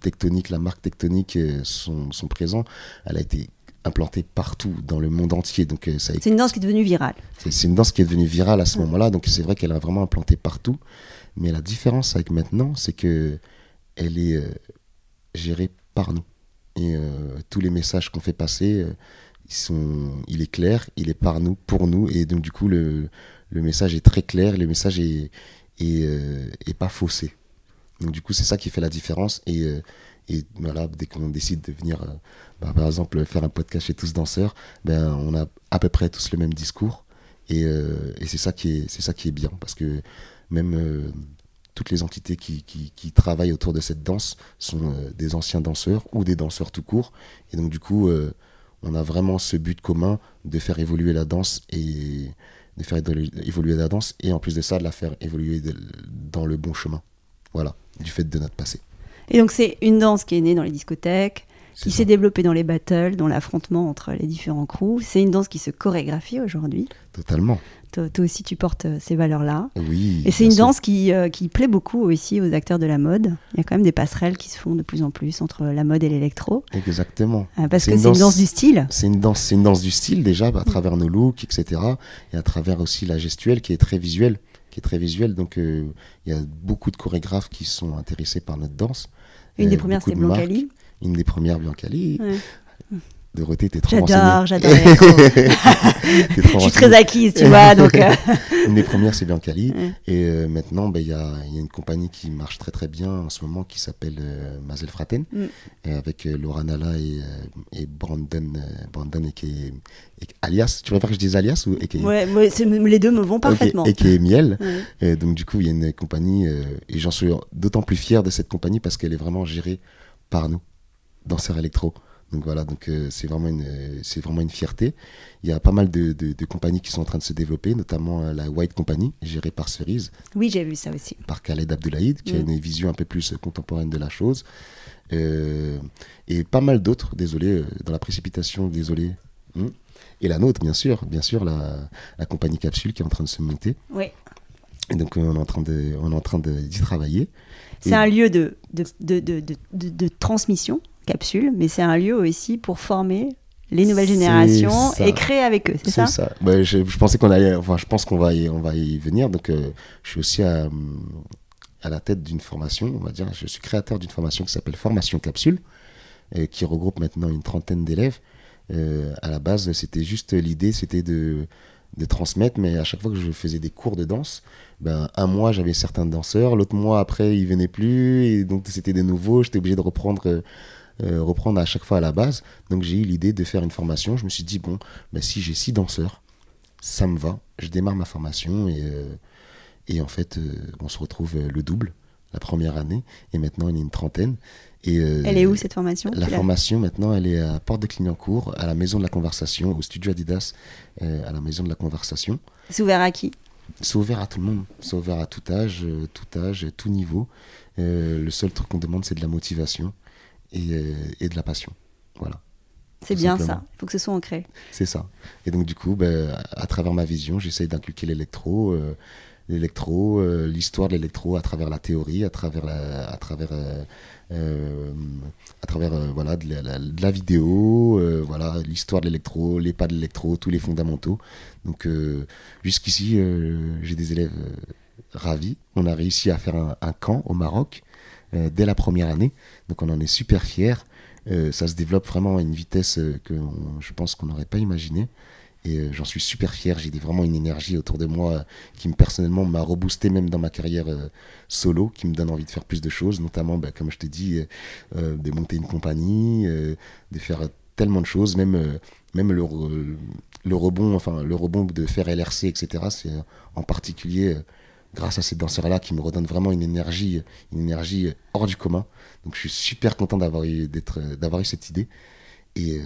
Tectonic, la marque Tectonic euh, sont, sont présents, elle a été implantée partout dans le monde entier. Donc, euh, ça C'est une danse qui est devenue virale. C'est c'est une danse qui est devenue virale à ce moment-là, donc c'est vrai qu'elle a vraiment implanté partout. Mais la différence avec maintenant, c'est que elle est gérée par nous. Et tous les messages qu'on fait passer, ils sont, il est clair, il est par nous, pour nous. Et donc, du coup, le, le message est très clair, le message est, est, pas faussé. Donc, du coup, c'est ça qui fait la différence. Et, et voilà, dès qu'on décide de venir, bah, par exemple, faire un podcast chez Tous Danseurs, ben, on a à peu près tous le même discours. Et, et c'est ça, qui est, ça qui est bien. Parce que même toutes les entités qui, qui, travaillent autour de cette danse sont des anciens danseurs ou des danseurs tout court. Et donc, du coup, on a vraiment ce but commun de faire évoluer la danse et de faire évoluer la danse et en plus de ça de la faire évoluer dans le bon chemin. Voilà, du fait de notre passé. Et donc c'est une danse qui est née dans les discothèques, qui s'est développée dans les battles, dans l'affrontement entre les différents crews. C'est une danse qui se chorégraphie aujourd'hui. Totalement. Toi, aussi, tu portes euh, ces valeurs-là. Oui. Et c'est une danse qui, euh, qui plaît beaucoup aussi aux acteurs de la mode. Il y a quand même des passerelles qui se font de plus en plus entre la mode et l'électro. Exactement. Euh, parce que c'est une danse du style. C'est une danse, c'est une danse du style déjà, à travers nos looks, etc. Et à travers aussi la gestuelle qui est très visuelle, qui est très visuelle. Donc il y a beaucoup de chorégraphes qui sont intéressés par notre danse. Une des premières, c'était Blancali. Une des premières, Biancali. Ouais. Dorothée, t'es trop J'adore, j'adore. Je suis très acquise, tu vois. Donc euh. Une des premières, c'est Biancali. Et euh, maintenant, ben, il y, a, une compagnie qui marche très très bien en ce moment qui s'appelle euh, Mazel Fraten, mm. avec Laura Nala et, Brandon, Brandon et, qui alias. Tu préfères que je dise alias ou et Ouais, les deux me vont parfaitement. et qui est Miel. donc du coup, il y a une compagnie, et j'en suis d'autant plus fier de cette compagnie parce qu'elle est vraiment gérée par nous, danseurs électro. Donc voilà, donc euh, c'est vraiment une c'est vraiment une fierté. Il y a pas mal de, de, compagnies qui sont en train de se développer, notamment euh, la White Company gérée par Cerise. Oui, j'ai vu ça aussi. Par Khaled Abdoulaïd, qui a mm. une vision un peu plus contemporaine de la chose. Euh, et pas mal d'autres, désolé, dans la précipitation, désolé. Hmm. Et la nôtre, bien sûr, bien sûr, la, la, compagnie Capsule qui est en train de se monter. Oui. Et donc on est en train de, on est en train d'y travailler. C'est un lieu de, de, de, de transmission capsule, mais c'est un lieu aussi pour former les nouvelles générations et créer avec eux, c'est ça. Bah, je, pensais qu'on allait, enfin, je pense qu'on va y, on va y venir. Donc, euh, je suis aussi à, à la tête d'une formation, on va dire. Je suis créateur d'une formation qui s'appelle Formation Capsule, et qui regroupe maintenant une trentaine d'élèves. Euh, à la base, c'était juste l'idée, c'était de, de transmettre, mais à chaque fois que je faisais des cours de danse, ben, un mois j'avais certains danseurs, l'autre mois après ils venaient plus, et donc c'était des nouveaux, j'étais obligé de reprendre. Euh, reprendre à chaque fois à la base. Donc j'ai eu l'idée de faire une formation. Je me suis dit, bon, ben, si j'ai six danseurs, ça me va. Je démarre ma formation et, euh, et en fait, euh, on se retrouve le double la première année et maintenant il y a une trentaine. Et, elle est où cette formation La formation maintenant elle est à Porte de Clignancourt, à la Maison de la Conversation, au studio Adidas, à la Maison de la Conversation. C'est ouvert à qui? C'est ouvert à tout le monde, c'est ouvert à tout âge, tout âge, tout niveau. le seul truc qu'on demande c'est de la motivation. Euh, et, de la passion. Voilà. C'est bien ça, il faut que ce soit ancré. C'est ça. Et donc du coup, ben, à travers ma vision, j'essaye d'inculquer l'électro, euh, l'électro, euh, l'histoire de l'électro à travers la théorie, à travers la, à travers, à travers voilà de la, vidéo, voilà l'histoire de l'électro, les pas de l'électro, tous les fondamentaux. Donc jusqu'ici, j'ai des élèves ravis. On a réussi à faire un, un camp au Maroc dès la première année. Donc on en est super fiers. Euh, ça se développe vraiment à une vitesse euh, que je pense qu'on n'aurait pas imaginé. Et j'en suis super fier. J'ai vraiment une énergie autour de moi qui me personnellement m'a reboosté même dans ma carrière solo, qui me donne envie de faire plus de choses, notamment, bah, comme je te dis, de monter une compagnie, de faire tellement de choses, même, même le, le, rebond, enfin le rebond de faire LRC, etc. C'est en particulier grâce à ces danseurs-là qui me redonnent vraiment une énergie, une énergie hors du commun. Donc je suis super content d'avoir eu, d'avoir eu cette idée. Et euh,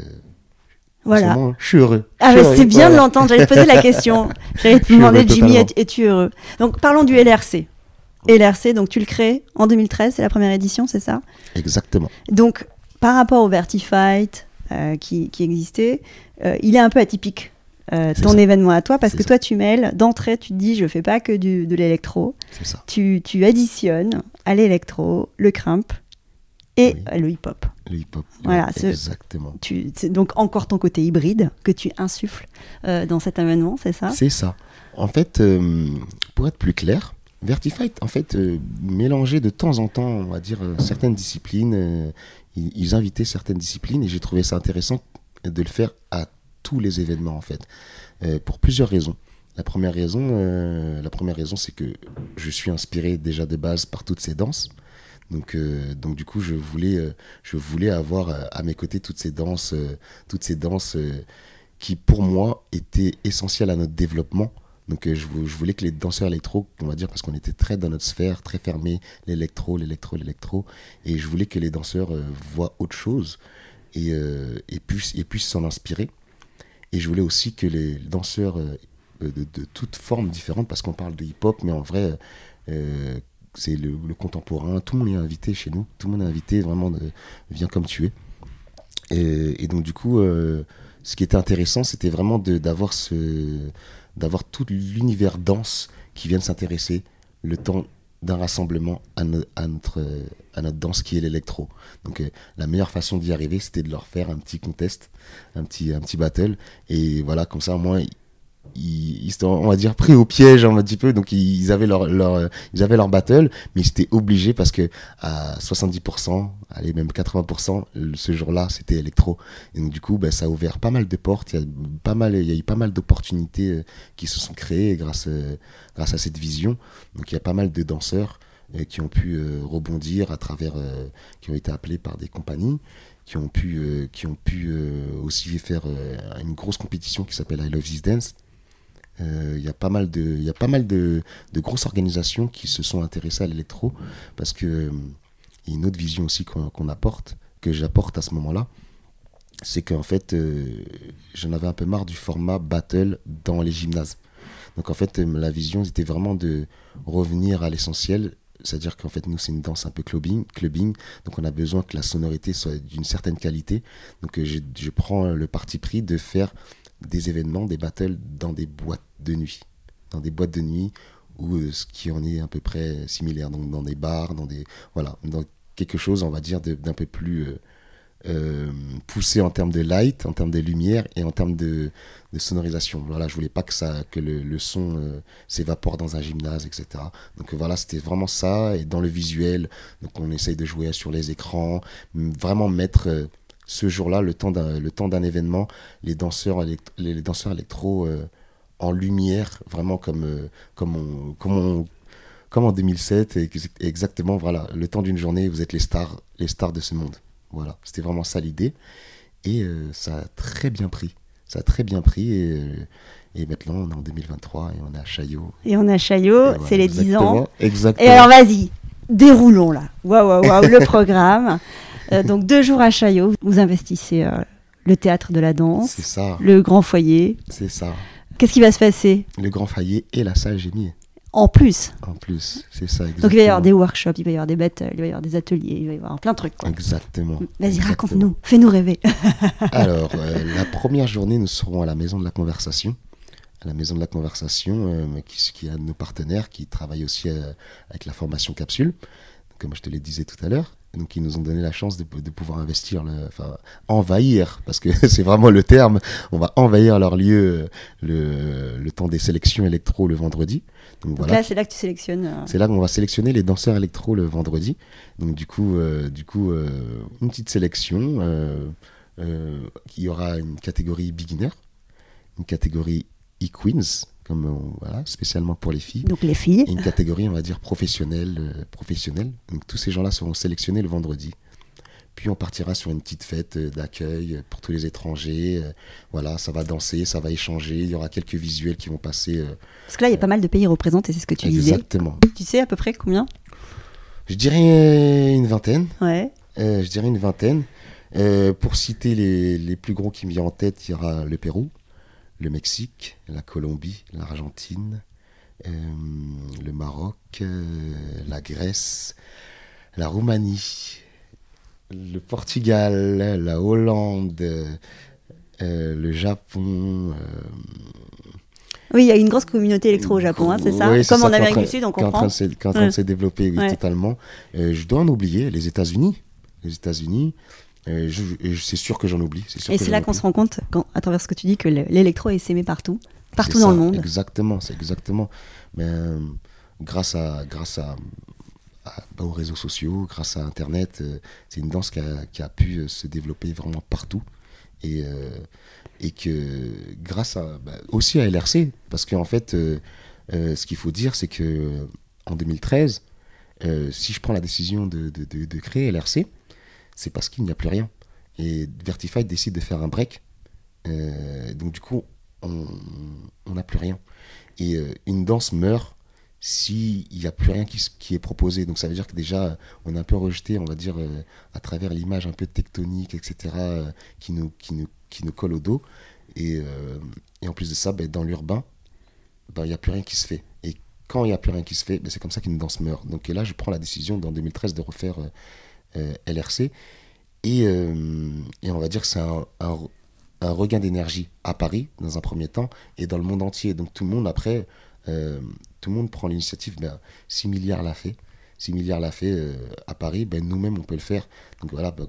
voilà. je suis heureux. Ah, c'est bien de l'entendre. J'allais te poser la question. J'allais te demander, Jimmy, es-tu heureux? Donc parlons du LRC. LRC, donc tu le crées en 2013, c'est la première édition, c'est ça? Exactement. Donc par rapport au Vertifight euh, qui, qui, existait, euh, il est un peu atypique euh, ton événement à toi parce que toi tu mêles d'entrée tu te dis je fais pas que du, de l'électro. Tu, tu, additionnes à l'électro le crimp et le hip hop le hip hop voilà exactement. c'est donc encore ton côté hybride que tu insuffles euh, dans cet événement c'est ça? C'est ça. En fait euh, pour être plus clair Vertifight, en fait, euh, mélangeait de temps en temps, on va dire, certaines disciplines. ils, ils invitaient certaines disciplines et j'ai trouvé ça intéressant de le faire à tous les événements, en fait, euh, pour plusieurs raisons. La première raison, euh, raison, c'est que je suis inspiré déjà de base par toutes ces danses. Donc, euh, donc du coup, je voulais, je voulais avoir à mes côtés toutes ces danses, toutes ces danses qui, pour moi, étaient essentielles à notre développement. Donc, je, vou- je voulais que les danseurs électro, on va dire, parce qu'on était très dans notre sphère, très fermé, l'électro, l'électro, l'électro, et je voulais que les danseurs voient autre chose et, et puissent et puissent s'en inspirer. Et je voulais aussi que les danseurs euh, de, toutes formes différentes, parce qu'on parle de hip-hop, mais en vrai, euh, c'est le, contemporain, tout le monde est invité chez nous, tout le monde est invité, vraiment, de, viens comme tu es. Et, donc, du coup, euh, ce qui était intéressant, c'était vraiment d'avoir ce d'avoir tout l'univers danse qui vienne s'intéresser. Le temps d'un rassemblement à, no- à notre, à notre danse qui est l'électro. Donc euh, la meilleure façon d'y arriver, c'était de leur faire un petit contest, un petit, un petit battle. Et voilà, comme ça, au moins, ils, ils on va dire, pris au piège un petit peu. Donc ils avaient leur, ils avaient leur battle, mais ils étaient obligés parce que à 70%, allez, même 80%, le- ce jour-là, c'était électro. Et donc du coup, ben, ça a ouvert pas mal de portes. Il y a, pas mal, il y a eu pas mal d'opportunités euh, qui se sont créées grâce, euh, grâce à cette vision. Donc il y a pas mal de danseurs euh, qui ont pu rebondir à travers, qui ont été appelés par des compagnies, qui ont pu, qui ont pu aussi faire une grosse compétition qui s'appelle I Love This Dance. Euh, Il y a pas mal de, de, de grosses organisations qui se sont intéressées à l'électro parce que euh, y a une autre vision aussi qu'on apporte, que j'apporte à ce moment-là, c'est qu'en fait, euh, j'en avais un peu marre du format battle dans les gymnases. Donc en fait, euh, la vision, c'était vraiment de revenir à l'essentiel, c'est-à-dire qu'en fait, nous, c'est une danse un peu clubbing, clubbing, donc on a besoin que la sonorité soit d'une certaine qualité. Donc euh, je, je prends le parti pris de faire des événements, des battles dans des boîtes de nuit. Dans des boîtes de nuit où euh, ce qui en est à peu près similaire, donc dans des bars, dans des... Voilà, dans quelque chose, on va dire, d'un peu plus... euh, euh, poussé en termes de light, en termes de lumière et en termes de, sonorisation. Voilà, je voulais pas que ça, que le, son euh, s'évapore dans un gymnase, etc. Donc euh, voilà, c'était vraiment ça. Et dans le visuel, donc on essaye de jouer sur les écrans, vraiment mettre euh, ce jour-là, le temps d'un, événement, les danseurs, élect- les, les danseurs électro euh, en lumière, vraiment comme, euh, comme on, comme on- comme en 2007, et ex- exactement, voilà, le temps d'une journée, vous êtes les stars, les stars de ce monde. Voilà, c'était vraiment ça l'idée. Et euh, ça a très bien pris. Ça a très bien pris. Et, et maintenant, on est en 2023 et on est à Chaillot. Et on a Chaillot, Et voilà, c'est les 10 ans. exactement, Exactement. Et alors vas-y, déroulons là. Waouh, waouh, waouh, le programme. Euh, donc deux jours à Chaillot, vous investissez euh, le théâtre de la danse, ça, le grand foyer. c'est ça. Qu'est-ce qui va se passer? Le grand foyer et la salle génie. en plus En plus, c'est ça. Exactement. Donc il va y avoir des workshops, il va y avoir des battles, il va y avoir des ateliers, il va y avoir plein de trucs. quoi. Exactement. Vas-y, raconte-nous, fais-nous rêver. Alors, euh, la première journée, nous serons à la Maison de la Conversation. À la Maison de la Conversation, euh, qui, qui est un de nos partenaires, qui travaille aussi euh, avec la formation Capsule, comme je te le disais tout à l'heure. Donc, ils nous ont donné la chance de, de pouvoir investir, le, enfin, envahir, parce que c'est vraiment le terme. On va envahir leur lieu euh, le, le temps des sélections électro le vendredi. Donc, Donc voilà. là, c'est là que tu sélectionnes. euh, C'est là qu'on va sélectionner les danseurs électro le vendredi. Donc du coup, euh, du coup euh, une petite sélection. Il y aura une catégorie beginner, une catégorie e-queens, comme on- voilà, spécialement pour les filles, Donc les filles. et une catégorie, on va dire, professionnelle. euh, professionnelle. Donc tous ces gens-là seront sélectionnés le vendredi. Puis on partira sur une petite fête euh, d'accueil euh, pour tous les étrangers. euh, voilà, ça va danser, ça va échanger. Il y aura quelques visuels qui vont passer. euh, Parce que là, il y a pas mal de pays représentés, c'est ce que tu disais. exactement. Tu sais à peu près combien? Je dirais une vingtaine. Ouais. Euh, je dirais une vingtaine. Euh, pour citer les, les plus gros qui me viennent en tête, il y aura le Pérou, le Mexique, la Colombie, l'Argentine, euh, le Maroc, euh, la Grèce, la Roumanie, le Portugal, la Hollande, euh, le Japon. Oui, il y a une grosse communauté électro au Japon, hein, c'est ça oui, Comme ça, en Amérique du Sud, on qui est en train comprend. de se, qui est en train Ouais. de se développer, oui, Ouais. totalement. Je dois en oublier, les États-Unis. Les États-Unis. Euh, je, je- c'est sûr que j'en oublie. sûr Et c'est là qu'on se rend compte, quand, à travers ce que tu dis, que le- l'électro est aimé partout, partout dans ça, le monde. Exactement, c'est exactement. Mais euh, grâce à, grâce à, bah, aux réseaux sociaux, grâce à Internet, c'est une danse qui a, qui a, pu se développer vraiment partout. Et, et que grâce à, bah, aussi à LRC, parce qu'en fait, ce qu'il faut dire, c'est que en 2013, si je prends la décision de, de, de, de créer LRC, c'est parce qu'il n'y a plus rien. Et Vertify décide de faire un break. Euh, donc du coup, on n'a plus rien. Et euh, une danse meurt s'il n'y a plus rien qui, est proposé. Donc ça veut dire que déjà, on est un peu rejeté, on va dire, euh, à travers l'image un peu tectonique, etc., qui, nous, qui, nous, qui nous colle au dos. Et, en plus de ça, ben, dans l'urbain, ben, il n'y a plus rien qui se fait. Et quand il n'y a plus rien qui se fait, ben, c'est comme ça qu'une danse meurt. Donc là, je prends la décision, dans 2013, de refaire LRC. Euh, et, on va dire que c'est un, regain d'énergie à Paris, dans un premier temps, et dans le monde entier. Donc tout le monde, après, euh, tout le monde prend l'initiative. Ben, 6 milliards l'a fait. 6 milliards l'a fait euh, à Paris, ben, nous-mêmes, on peut le faire. Donc voilà, ben,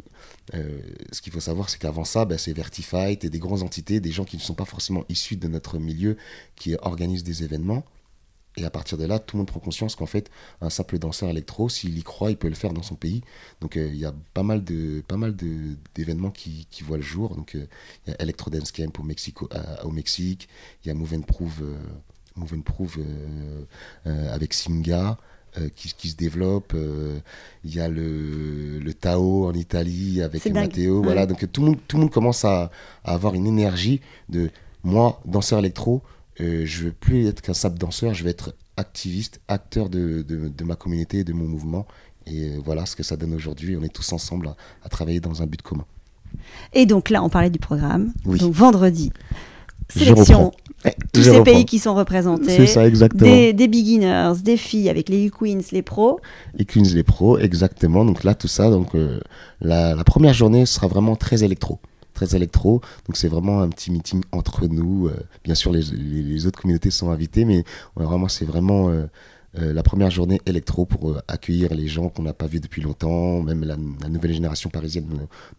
ce qu'il faut savoir, c'est qu'avant ça, ben, c'est Vertify, et des grandes entités, des gens qui ne sont pas forcément issus de notre milieu, qui organisent des événements. Et à partir de là, tout le monde prend conscience qu'en fait, un simple danseur électro, s'il y croit, il peut le faire dans son pays. Donc euh, il y a pas mal de pas mal d'événements qui, qui, voient le jour. Donc euh, il y a Electro Dance Camp au, Mexico, au Mexique, il y a Move and Prove, euh, Move and Prove avec Singa. qui, qui, se développe. Il y a le, le, Tao en Italie avec Matteo. Voilà, donc tout le, monde, tout le monde commence à, à avoir une énergie de moi, danseur électro, euh, je ne veux plus être qu'un simple danseur, je vais être activiste, acteur de, de, ma communauté, de mon mouvement. Et euh, voilà ce que ça donne aujourd'hui. On est tous ensemble à, travailler dans un but commun. Et donc là, on parlait du programme. Donc vendredi, sélection. Tous ces pays qui sont représentés. C'est ça, exactement. Des, beginners, des filles avec les queens, les pros. Les queens, les pros, exactement. Donc là, tout ça. Donc euh, la, la, première journée sera vraiment très électro très électro. Donc c'est vraiment un petit meeting entre nous. Euh, bien sûr, les, autres communautés sont invitées, mais vraiment, c'est vraiment euh, euh, la première journée électro pour accueillir les gens qu'on n'a pas vus depuis longtemps. Même la, nouvelle génération parisienne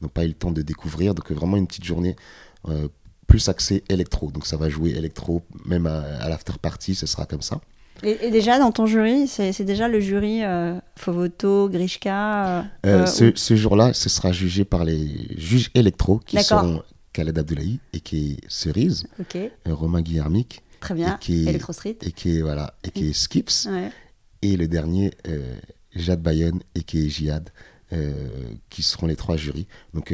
n'ont pas eu le temps de découvrir. Donc vraiment une petite journée plus axée électro. Donc ça va jouer électro, même à, à l'after party, ce sera comme ça. Et, déjà, dans ton jury, c'est déjà le jury euh, Fovoto, Grishka euh, euh, ce, ce jour-là, ce sera jugé par les juges électro qui seront Khaled Abdoulaye et qui est Cerise, Romain Guillermic. Très bien, et qui est, Street. Et qui est, voilà, et qui est Skips. Et le dernier, Jade Bayonne et qui est Jihad, qui seront les trois jurys. Donc,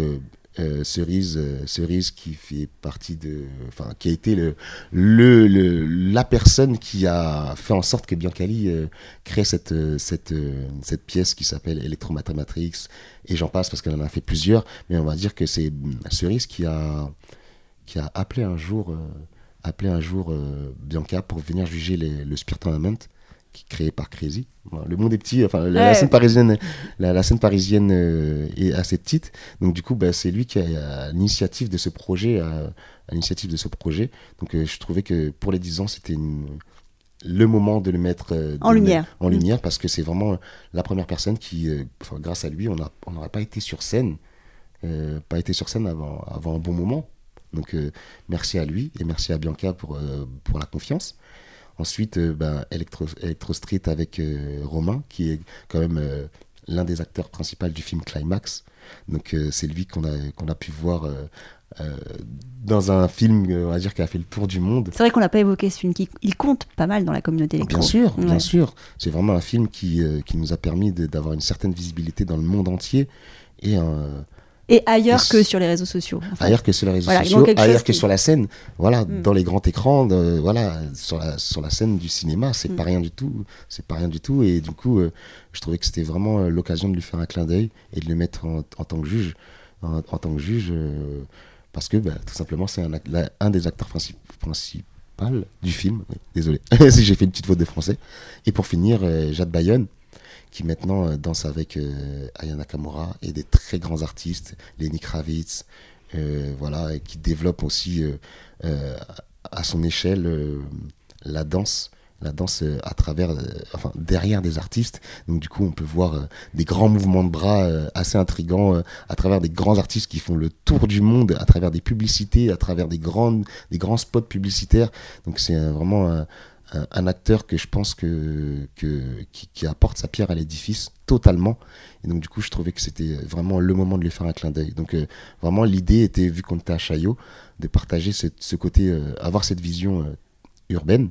euh, Cerise, euh, Cerise qui fait partie de, enfin, qui a été le, le, la personne qui a fait en sorte que Biancali euh, crée cette, cette, cette pièce qui s'appelle Electromathematrix et j'en passe parce qu'elle en a fait plusieurs, mais on va dire que c'est Cerise qui a, qui a appelé un jour, appelé un jour Bianca pour venir juger le Spirit Tournament qui est créé par Crazy. le monde est petit, enfin la, scène parisienne, la, scène parisienne euh, est assez petite, donc du coup bah, c'est lui qui a, l'initiative de ce projet, à, l'initiative de ce projet. Donc euh, je trouvais que pour les 10 ans c'était le moment de le mettre euh, en lumière, en mm. lumière parce que c'est vraiment la première personne qui, grâce à lui, on n'aurait pas été sur scène, pas été sur scène avant, avant un bon moment. Donc merci à lui et merci à Bianca pour, pour la confiance. Ensuite, euh, ben, Electro, Street avec euh, Romain, qui est quand même euh, l'un des acteurs principaux du film Climax. Donc c'est lui qu'on a, qu'on a pu voir dans un film, on va dire, qui a fait le tour du monde. C'est vrai qu'on n'a pas évoqué ce film, qui, il compte pas mal dans la communauté électro. Bien sûr, bien sûr. C'est vraiment un film qui, qui nous a permis d'avoir une certaine visibilité dans le monde entier et un et ailleurs que sur les réseaux sociaux. Ailleurs que sur les réseaux sociaux, ailleurs que sur la scène. Voilà, hmm. dans les grands écrans, voilà, sur la, sur la scène du cinéma, c'est pas hmm. rien du tout. C'est pas rien du tout. Et du coup, euh, je trouvais que c'était vraiment euh, l'occasion de lui faire un clin d'œil et de le mettre en, tant que juge. En, tant que juge, euh, parce que bah, tout simplement, c'est un, un, des acteurs principaux du film. désolé si j'ai fait une petite faute de français. Et pour finir, Jade Bayonne qui maintenant euh, danse avec euh, Ayana Kamura et des très grands artistes, Lenny Kravitz, euh, voilà, et qui développe aussi à son échelle la danse la danse à travers, enfin derrière des artistes. Donc du coup, on peut voir des grands mouvements de bras assez intrigants à travers des grands artistes qui font le tour du monde, à travers des publicités, à travers des grandes, des grands spots publicitaires. Donc c'est vraiment un, acteur que je pense que, qui, apporte sa pierre à l'édifice totalement. Et donc du coup, je trouvais que c'était vraiment le moment de lui faire un clin d'œil. Donc euh, vraiment, l'idée était, vu qu'on était à Chaillot, de partager ce, côté, euh, avoir cette vision euh, urbaine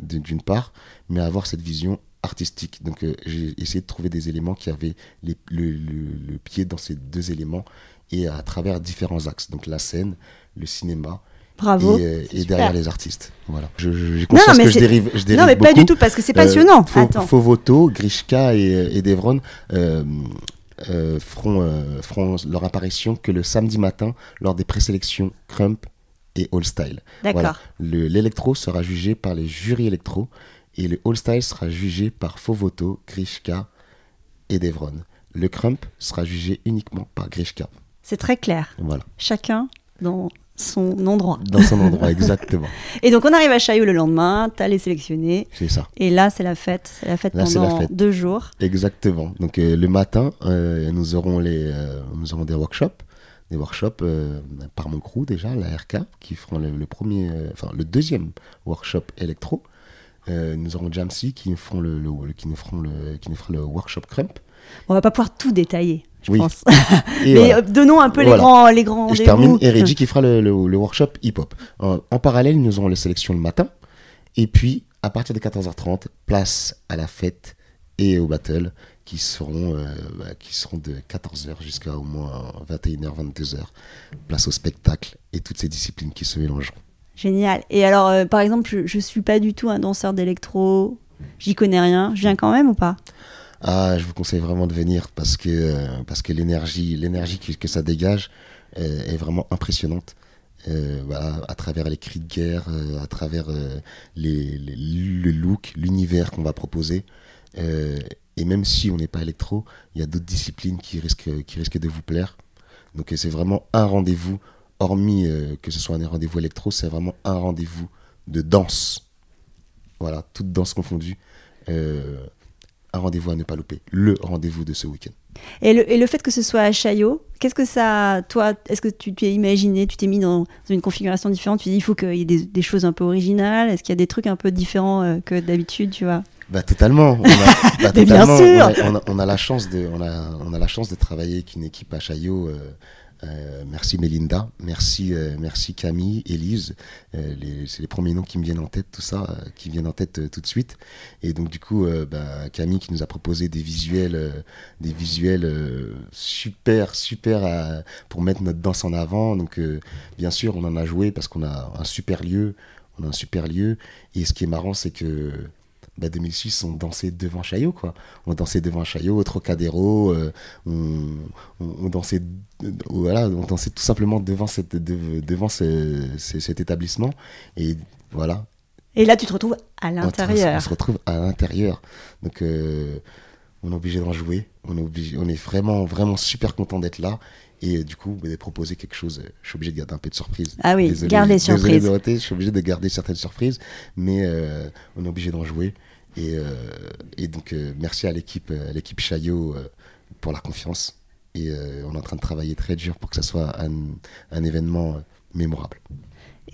d'une part, mais avoir cette vision artistique. Donc j'ai essayé de trouver des éléments qui avaient les- le, le- le pied dans ces deux éléments et à travers différents axes. Donc la scène, le cinéma Bravo. et, euh, et derrière les artistes. Voilà. Je- je- conscience que je dérive, je dérive Non, mais pas du tout, parce que c'est Euh, passionnant. Fo- Attends. Fovoto, Grishka et, et Devron euh, euh, feront, euh, feront leur apparition que le samedi matin lors des présélections Crump et All Style. D'accord. Voilà. L'électro sera jugé par les jurys électro et le All Style sera jugé par Fovoto, Grishka et Devron. Le Crump sera jugé uniquement par Grishka. C'est très clair. Voilà. Chacun dans son endroit. Dans son endroit, exactement. Et donc, on arrive à Chaillot le lendemain, t'as les sélectionnés. C'est ça. Et là, c'est la fête. C'est la fête Là, la pendant fête. deux jours. Exactement. Donc euh, le matin, euh, nous aurons les, euh, nous aurons des workshops, des workshops par mon crew déjà, la RK, qui feront le, le premier, enfin le deuxième workshop électro. Nous aurons Jamsey qui nous feront le, qui nous feront le, qui nous fera le workshop crump. On va pas pouvoir tout détailler, je Oui. pense. Et Mais voilà. euh, donnons un peu les grands, les grands je termine, et Reggie qui fera le, le- le workshop hip-hop. En, en parallèle, nous aurons les sélections le matin. Et puis, à partir de 14h30, place à la fête et au battle qui seront, euh, bah, qui seront de 14h jusqu'à au moins 21h, 22h. Place au spectacle et toutes ces disciplines qui se mélangeront. Génial. Et alors, euh, par exemple, je, je suis pas du tout un danseur d'électro. J'y connais rien. Je viens quand même ou pas? Ah, je vous conseille vraiment de venir parce que, parce que l'énergie, l'énergie que, ça dégage euh, est vraiment impressionnante. Euh, voilà, à travers les cris de guerre, euh, à travers les, le look, l'univers qu'on va proposer. Et même si on n'est pas électro, il y a d'autres disciplines qui risquent, qui risquent de vous plaire. Donc c'est vraiment un rendez-vous, hormis que ce soit un rendez-vous électro, c'est vraiment un rendez-vous de danse. Voilà, toute danse confondue. Un rendez-vous à ne pas louper. Le rendez-vous de ce week-end. et le, et le fait que ce soit à Chaillot, qu'est-ce que ça. Toi, est-ce que tu t'es imaginé, tu t'es mis dans, dans une configuration différente Tu dis il faut qu'il y ait des, des choses un peu originales Est-ce qu'il y a des trucs un peu différents euh, que d'habitude, tu vois? Bah totalement. On a, bah, bien sûr. On a, on a- on a la chance de, on a, on a la chance de travailler avec une équipe à Chaillot. euh, euh, merci Mélinda, merci, euh, merci Camille, Élise. Euh, c'est les premiers noms qui me viennent en tête, tout ça, qui viennent en tête tout de suite. Et donc du coup, bah, Camille qui nous a proposé des visuels, des visuels super, super pour mettre notre danse en avant. Donc bien sûr, on en a joué parce qu'on a un super lieu, on a un super lieu. Et ce qui est marrant, c'est que bah, 2006, on dansait devant Chaillot, quoi. On dansait devant Chaillot, au Trocadéro, euh, on, on, on dansait, euh, voilà, on dansait tout simplement devant, cette, de- devant ce- ce- cet établissement. Et voilà, Et là, tu te retrouves à on, l'intérieur. on se retrouve à l'intérieur. Donc, euh, on est obligé d'en jouer. On est, obligé, on est vraiment, vraiment super content d'être là. Et du coup, bah, de proposer quelque chose, euh, je suis obligé de garder un peu de surprise. Ah oui, Désolé- garde les désolé, surprises. Dorothée, je suis obligé de garder certaines surprises, mais euh, on est obligé d'en jouer. Et, euh, et donc, euh, merci à l'équipe, à l'équipe Chaillot pour la confiance. Et on est en train de travailler très dur pour que ça soit un, un événement mémorable.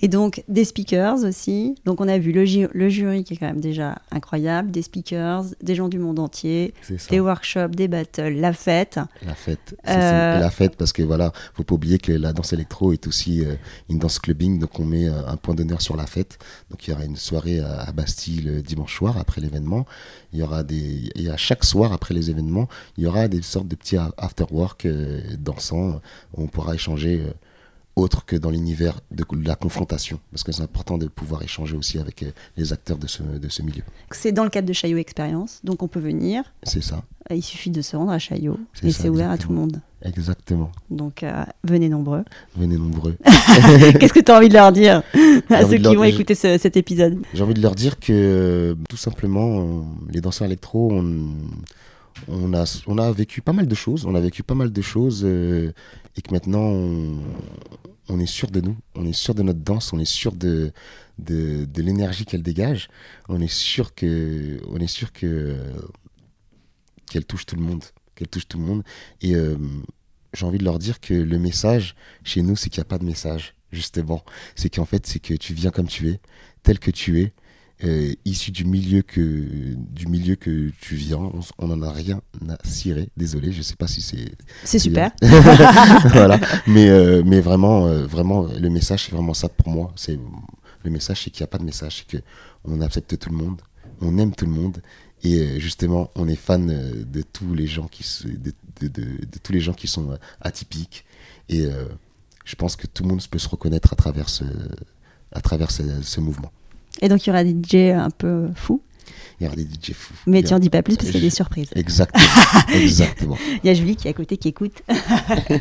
Et donc, des speakers aussi. Donc, on a vu le, ju- le jury qui est quand même déjà incroyable, des speakers, des gens du monde entier, des workshops, des battles, la fête. La fête. C'est- Euh, la fête parce que voilà, faut pas oublier que la danse électro est aussi euh, une danse clubbing, donc on met euh, un point d'honneur sur la fête. Donc il y aura une soirée à, à Bastille le dimanche soir après l'événement. Il y aura des, et à chaque soir après les événements, il y aura des sortes de petits after work euh, dansants où on pourra échanger. Euh, autre que dans l'univers de la confrontation, parce que c'est important de pouvoir échanger aussi avec euh, les acteurs de ce, de ce milieu. C'est dans le cadre de Chaillot Experience. Donc, on peut venir. C'est ça, Il suffit de se rendre à Chaillot. Et c'est ouvert à tout le monde. exactement. Donc, euh, venez nombreux. Venez nombreux. Qu'est-ce que tu as envie de leur dire à ceux qui leur vont écouter ce- cet épisode? J'ai envie de leur dire que euh, tout simplement, euh, les danseurs électro, on, on, a, on a vécu pas mal de choses, on a vécu pas mal de choses euh, et que maintenant on, est sûr de nous, on est sûr de notre danse, on est sûr de, de, l'énergie qu'elle dégage, on est sûr que, on est sûr que qu'elle touche tout le monde, qu'elle touche tout le monde et euh, j'ai envie de leur dire que le message chez nous, c'est qu'il n'y a pas de message, justement. C'est qu'en fait, c'est que tu viens comme tu es, tel que tu es, euh, issu du milieu que du milieu que tu viens. On n'en a rien à cirer. Désolé, je sais pas si c'est. C'est super. voilà, mais euh, mais vraiment euh, vraiment le message c'est vraiment ça pour moi. C'est le message c'est qu'il n'y a pas de message, c'est que on accepte tout le monde, on aime tout le monde et justement on est fan de tous les gens qui de, de, de, de tous les gens qui sont atypiques et je pense que tout le monde peut se reconnaître à travers ce à travers ce mouvement. Et donc il y aura des DJ un peu fous il y aura des DJ fous. Mais tu n'en dis pas plus parce qu'il y a des surprises. Exactement. Exactement. il y a Julie qui est à côté qui écoute.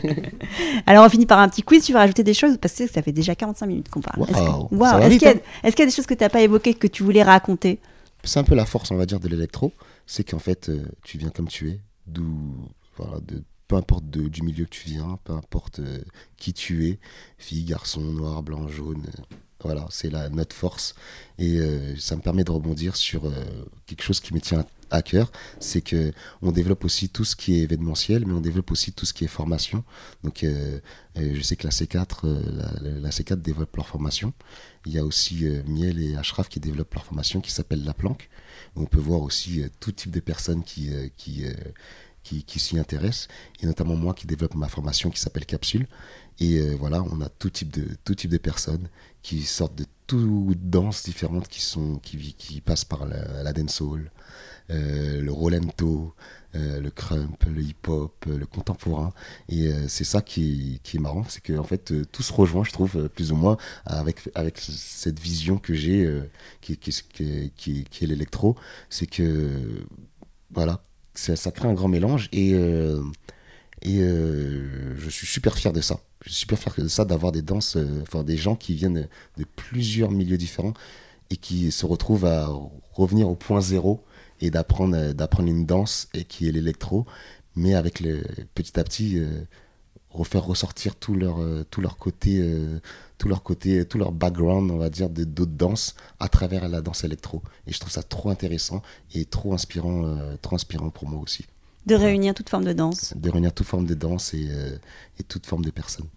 Alors on finit par un petit quiz. Tu vas rajouter des choses parce que ça fait déjà 45 minutes qu'on parle. Est-ce qu'il y, a des choses que tu n'as pas évoquées que tu voulais raconter? C'est un peu la force, on va dire, de l'électro. C'est qu'en fait, euh, tu viens comme tu es. D'où. Voilà, de, peu importe du milieu que tu viens, peu importe euh, qui tu es, fille, garçon, noir, blanc, jaune, voilà, c'est notre force. Et euh, ça me permet de rebondir sur euh, quelque chose qui me tient à cœur, c'est que on développe aussi tout ce qui est événementiel, mais on développe aussi tout ce qui est formation. Donc, euh, je sais que la C4, la, C4 développe leur formation. Il y a aussi Miel et Ashraf qui développent leur formation qui s'appelle La Planque. On peut voir aussi tout type de personnes qui, qui qui, s'y intéressent, et notamment moi qui développe ma formation qui s'appelle Capsule. Et euh, voilà, on a tout type de, tout type de personnes qui sortent de toutes danses différentes qui, sont, qui, qui passent par la, la dancehall, euh, le rolento, euh, le crump, le hip-hop, le contemporain. Et c'est ça qui, qui, est marrant, c'est qu'en en fait, tout se rejoint, je trouve, plus ou moins, avec, avec cette vision que j'ai, qui, qui, qui, est l'électro. C'est que, voilà, ça, crée un grand mélange et, euh, et euh, je suis super fier de ça. Je suis super fier de ça d'avoir des danses, euh, enfin des gens qui viennent de plusieurs milieux différents et qui se retrouvent à revenir au point zéro et d'apprendre d'apprendre une danse et qui est l'électro, mais avec le petit à petit refaire ressortir tout leur tout leur côté tout leur côté tout leur background on va dire de d'autres danses à travers la danse électro. Et je trouve ça trop intéressant et trop inspirant euh, trop inspirant pour moi aussi. De réunir toute forme de danse. De réunir toute forme de danse et, euh, et toute forme de personnes.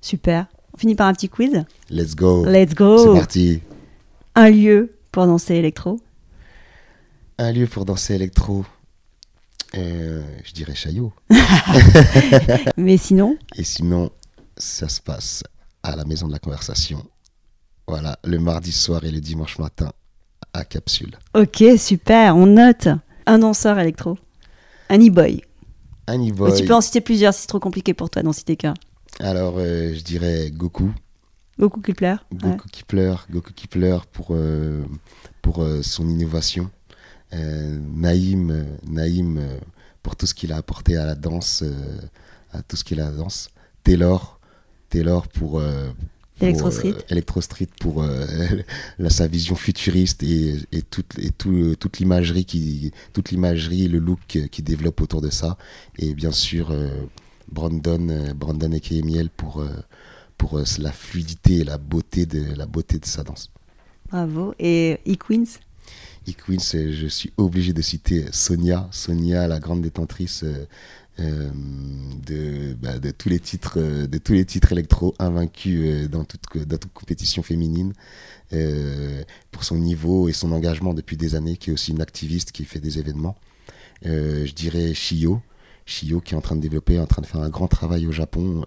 Super. On finit par un petit quiz. Let's go. Let's go. C'est parti. Un lieu pour danser électro. Un lieu pour danser électro euh, je dirais Chaillot. Mais sinon Et sinon, ça se passe à la maison de la conversation. Voilà, le mardi soir et le dimanche matin à Capsule. Ok, super, on note. Un danseur électro. Un e-boy. Un e-boy. Tu peux en citer plusieurs si c'est trop compliqué pour toi d'en citer qu'un. Alors, euh, je dirais Goku. Goku qui pleure. Goku qui pleure. Goku qui pleure pour, euh, pour euh, son innovation. Naïm, Naïm pour tout ce qu'il a apporté à la danse, à tout ce qu'il a à la danse. Taylor Taylor pour, euh, Electro euh, Street. Electro Street pour euh, sa vision futuriste et, et, toute, et tout, toute l'imagerie qui toute l'imagerie le look qui développe autour de ça et bien sûr Brandon Brandon et Miel pour pour la fluidité et la beauté de la beauté de sa danse. Bravo et E-Queens E-Queens, je suis obligé de citer Sonia, Sonia, la grande détentrice euh, de, bah, de, tous les titres, euh, de tous les titres électro invaincus euh, dans, toute, dans toute compétition féminine. pour son niveau et son engagement depuis des années, qui est aussi une activiste qui fait des événements. je dirais Shio, Shio qui est en train de développer, en train de faire un grand travail au Japon,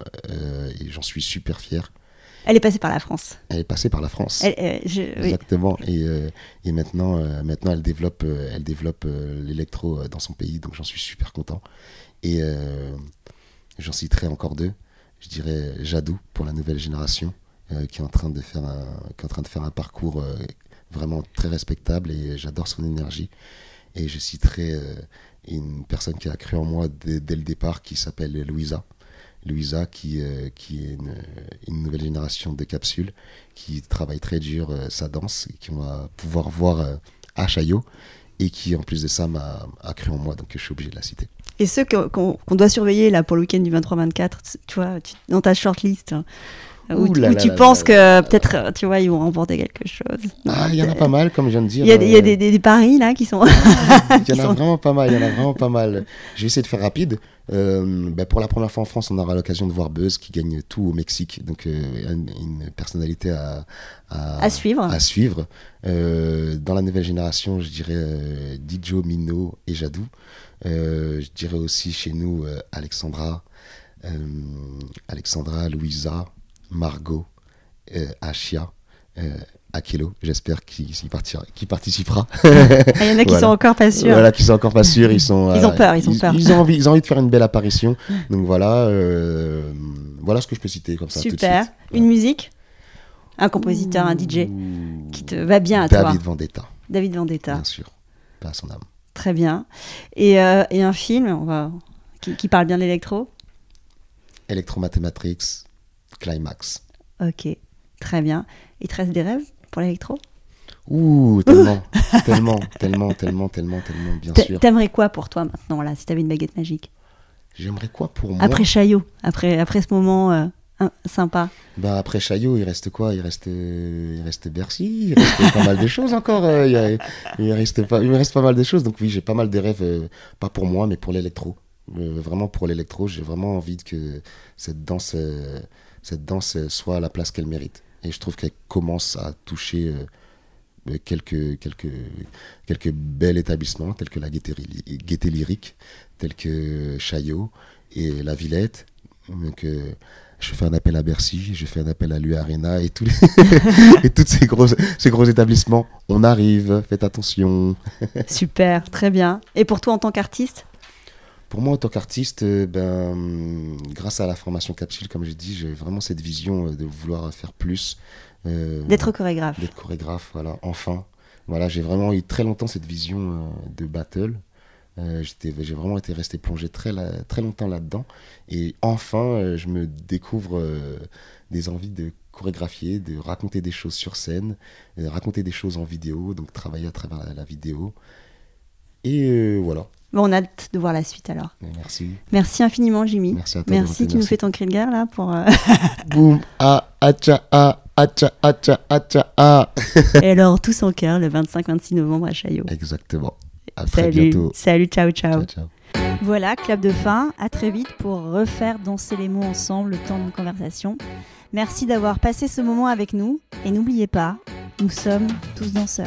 et j'en suis super fier. Elle est passée par la France. Elle est passée par la France. Exactement. Et, et, maintenant, maintenant, elle développe, elle développe l'électro dans son pays, donc j'en suis super content. Et euh, j'en citerai encore deux. Je dirais Jadou pour la nouvelle génération, euh, qui, est en train de faire un, qui est en train de faire un parcours euh, vraiment très respectable et j'adore son énergie. Et je citerai une personne qui a cru en moi dès, le départ qui s'appelle Louisa. Louisa, qui, qui est une, nouvelle génération de capsules, qui travaille très dur sa danse, et qui va pouvoir voir à Chaillot, et qui en plus de ça m'a cru en moi, donc je suis obligé de la citer. Et ceux qu'on doit surveiller là pour le week-end du 23-24, tu vois, dans ta shortlist Où, Là tu là penses là que peut-être, tu vois, ils vont remporter quelque chose. Ah, il y en a pas mal, comme je viens de dire. Il y a, des- il y a euh, des, des- des paris là qui sont. Il y en a vraiment pas mal, il y en a vraiment pas mal. Je vais essayer de faire rapide. Euh, bah, pour la première fois en France, on aura l'occasion de voir Buzz qui gagne tout au Mexique. Donc, euh, une, une personnalité à, À suivre. à suivre. Euh, dans la nouvelle génération, je dirais Dijo, Mino et Jadou. Je dirais aussi chez nous Alexandra, Alexandra, Louisa, Margot, euh, Achia, euh, Akelo. J'espère qu'il participera. Ah, Il y en a qui Voilà. sont encore pas sûrs. Voilà, qui sont encore pas sûrs. Ils, sont, Ils ont euh, peur, ils ont peur. Ils ont, envie, ils ont envie de faire une belle apparition. Donc voilà, euh, voilà ce que je peux citer comme ça. tout de Super. suite. Une musique? Un compositeur, un DJ Ouh. qui te va bien à David toi Vendetta, David Vendetta. bien sûr. Pas à son âme. Très bien. Et, euh, et un film on va... qui, qui parle bien de l'électro? Electromathematics, Climax. Ok. Très bien. Il te reste des rêves pour l'électro? Ouh, tellement, tellement, tellement, tellement, tellement, tellement, bien sûr. T'aimerais quoi pour toi maintenant, là, si t'avais une baguette magique? J'aimerais quoi pour moi? Après Chaillot, après, après ce moment euh, sympa. Bah après Chaillot, il reste quoi? Il reste, euh, il reste Bercy, il reste pas mal de choses encore. euh, il, a- il reste pas, il me reste pas mal de choses. Donc oui, j'ai pas mal de rêves, pas pour moi, mais pour l'électro. Vraiment pour l'électro, j'ai vraiment envie que cette danse, cette danse soit à la place qu'elle mérite. Et je trouve qu'elle commence à toucher euh, euh, quelques, quelques, quelques bels établissements, tels que la Gaieté, Ly- Gaieté Lyrique, tels que Chaillot et La Villette. Donc, euh, je fais un appel à Bercy, je fais un appel à l'U Arena et tous les et tous ces gros, ces gros établissements. On arrive, faites attention. Super, très bien. Et pour toi en tant qu'artiste? Pour moi, en tant qu'artiste, euh, ben, grâce à la formation capsule, comme j'ai dit, j'ai vraiment cette vision euh, de vouloir faire plus. euh, D'être chorégraphe. d'être chorégraphe, voilà, enfin. Voilà, j'ai vraiment eu très longtemps cette vision de battle. Euh, j'ai vraiment été resté plongé très, la- très longtemps là-dedans. Et enfin, je me découvre euh, des envies de chorégraphier, de raconter des choses sur scène, euh, raconter des choses en vidéo, donc travailler à travers la, la vidéo. Et voilà, Bon, on a hâte de voir la suite alors. merci. Merci infiniment, Jimmy. Merci à toi. Merci, tu nous fais ton cri de guerre là pour. euh, Boum, ah, atcha, ah, atcha, atcha, atcha, ah. Et alors, tous en cœur le 25-26 novembre à Chaillot. Exactement. À très bientôt. salut, ciao, ciao. Ciao, ciao. Voilà, clap de fin. À très vite pour refaire danser les mots ensemble le temps d'une conversation. Merci d'avoir passé ce moment avec nous. Et n'oubliez pas, nous sommes tous danseurs.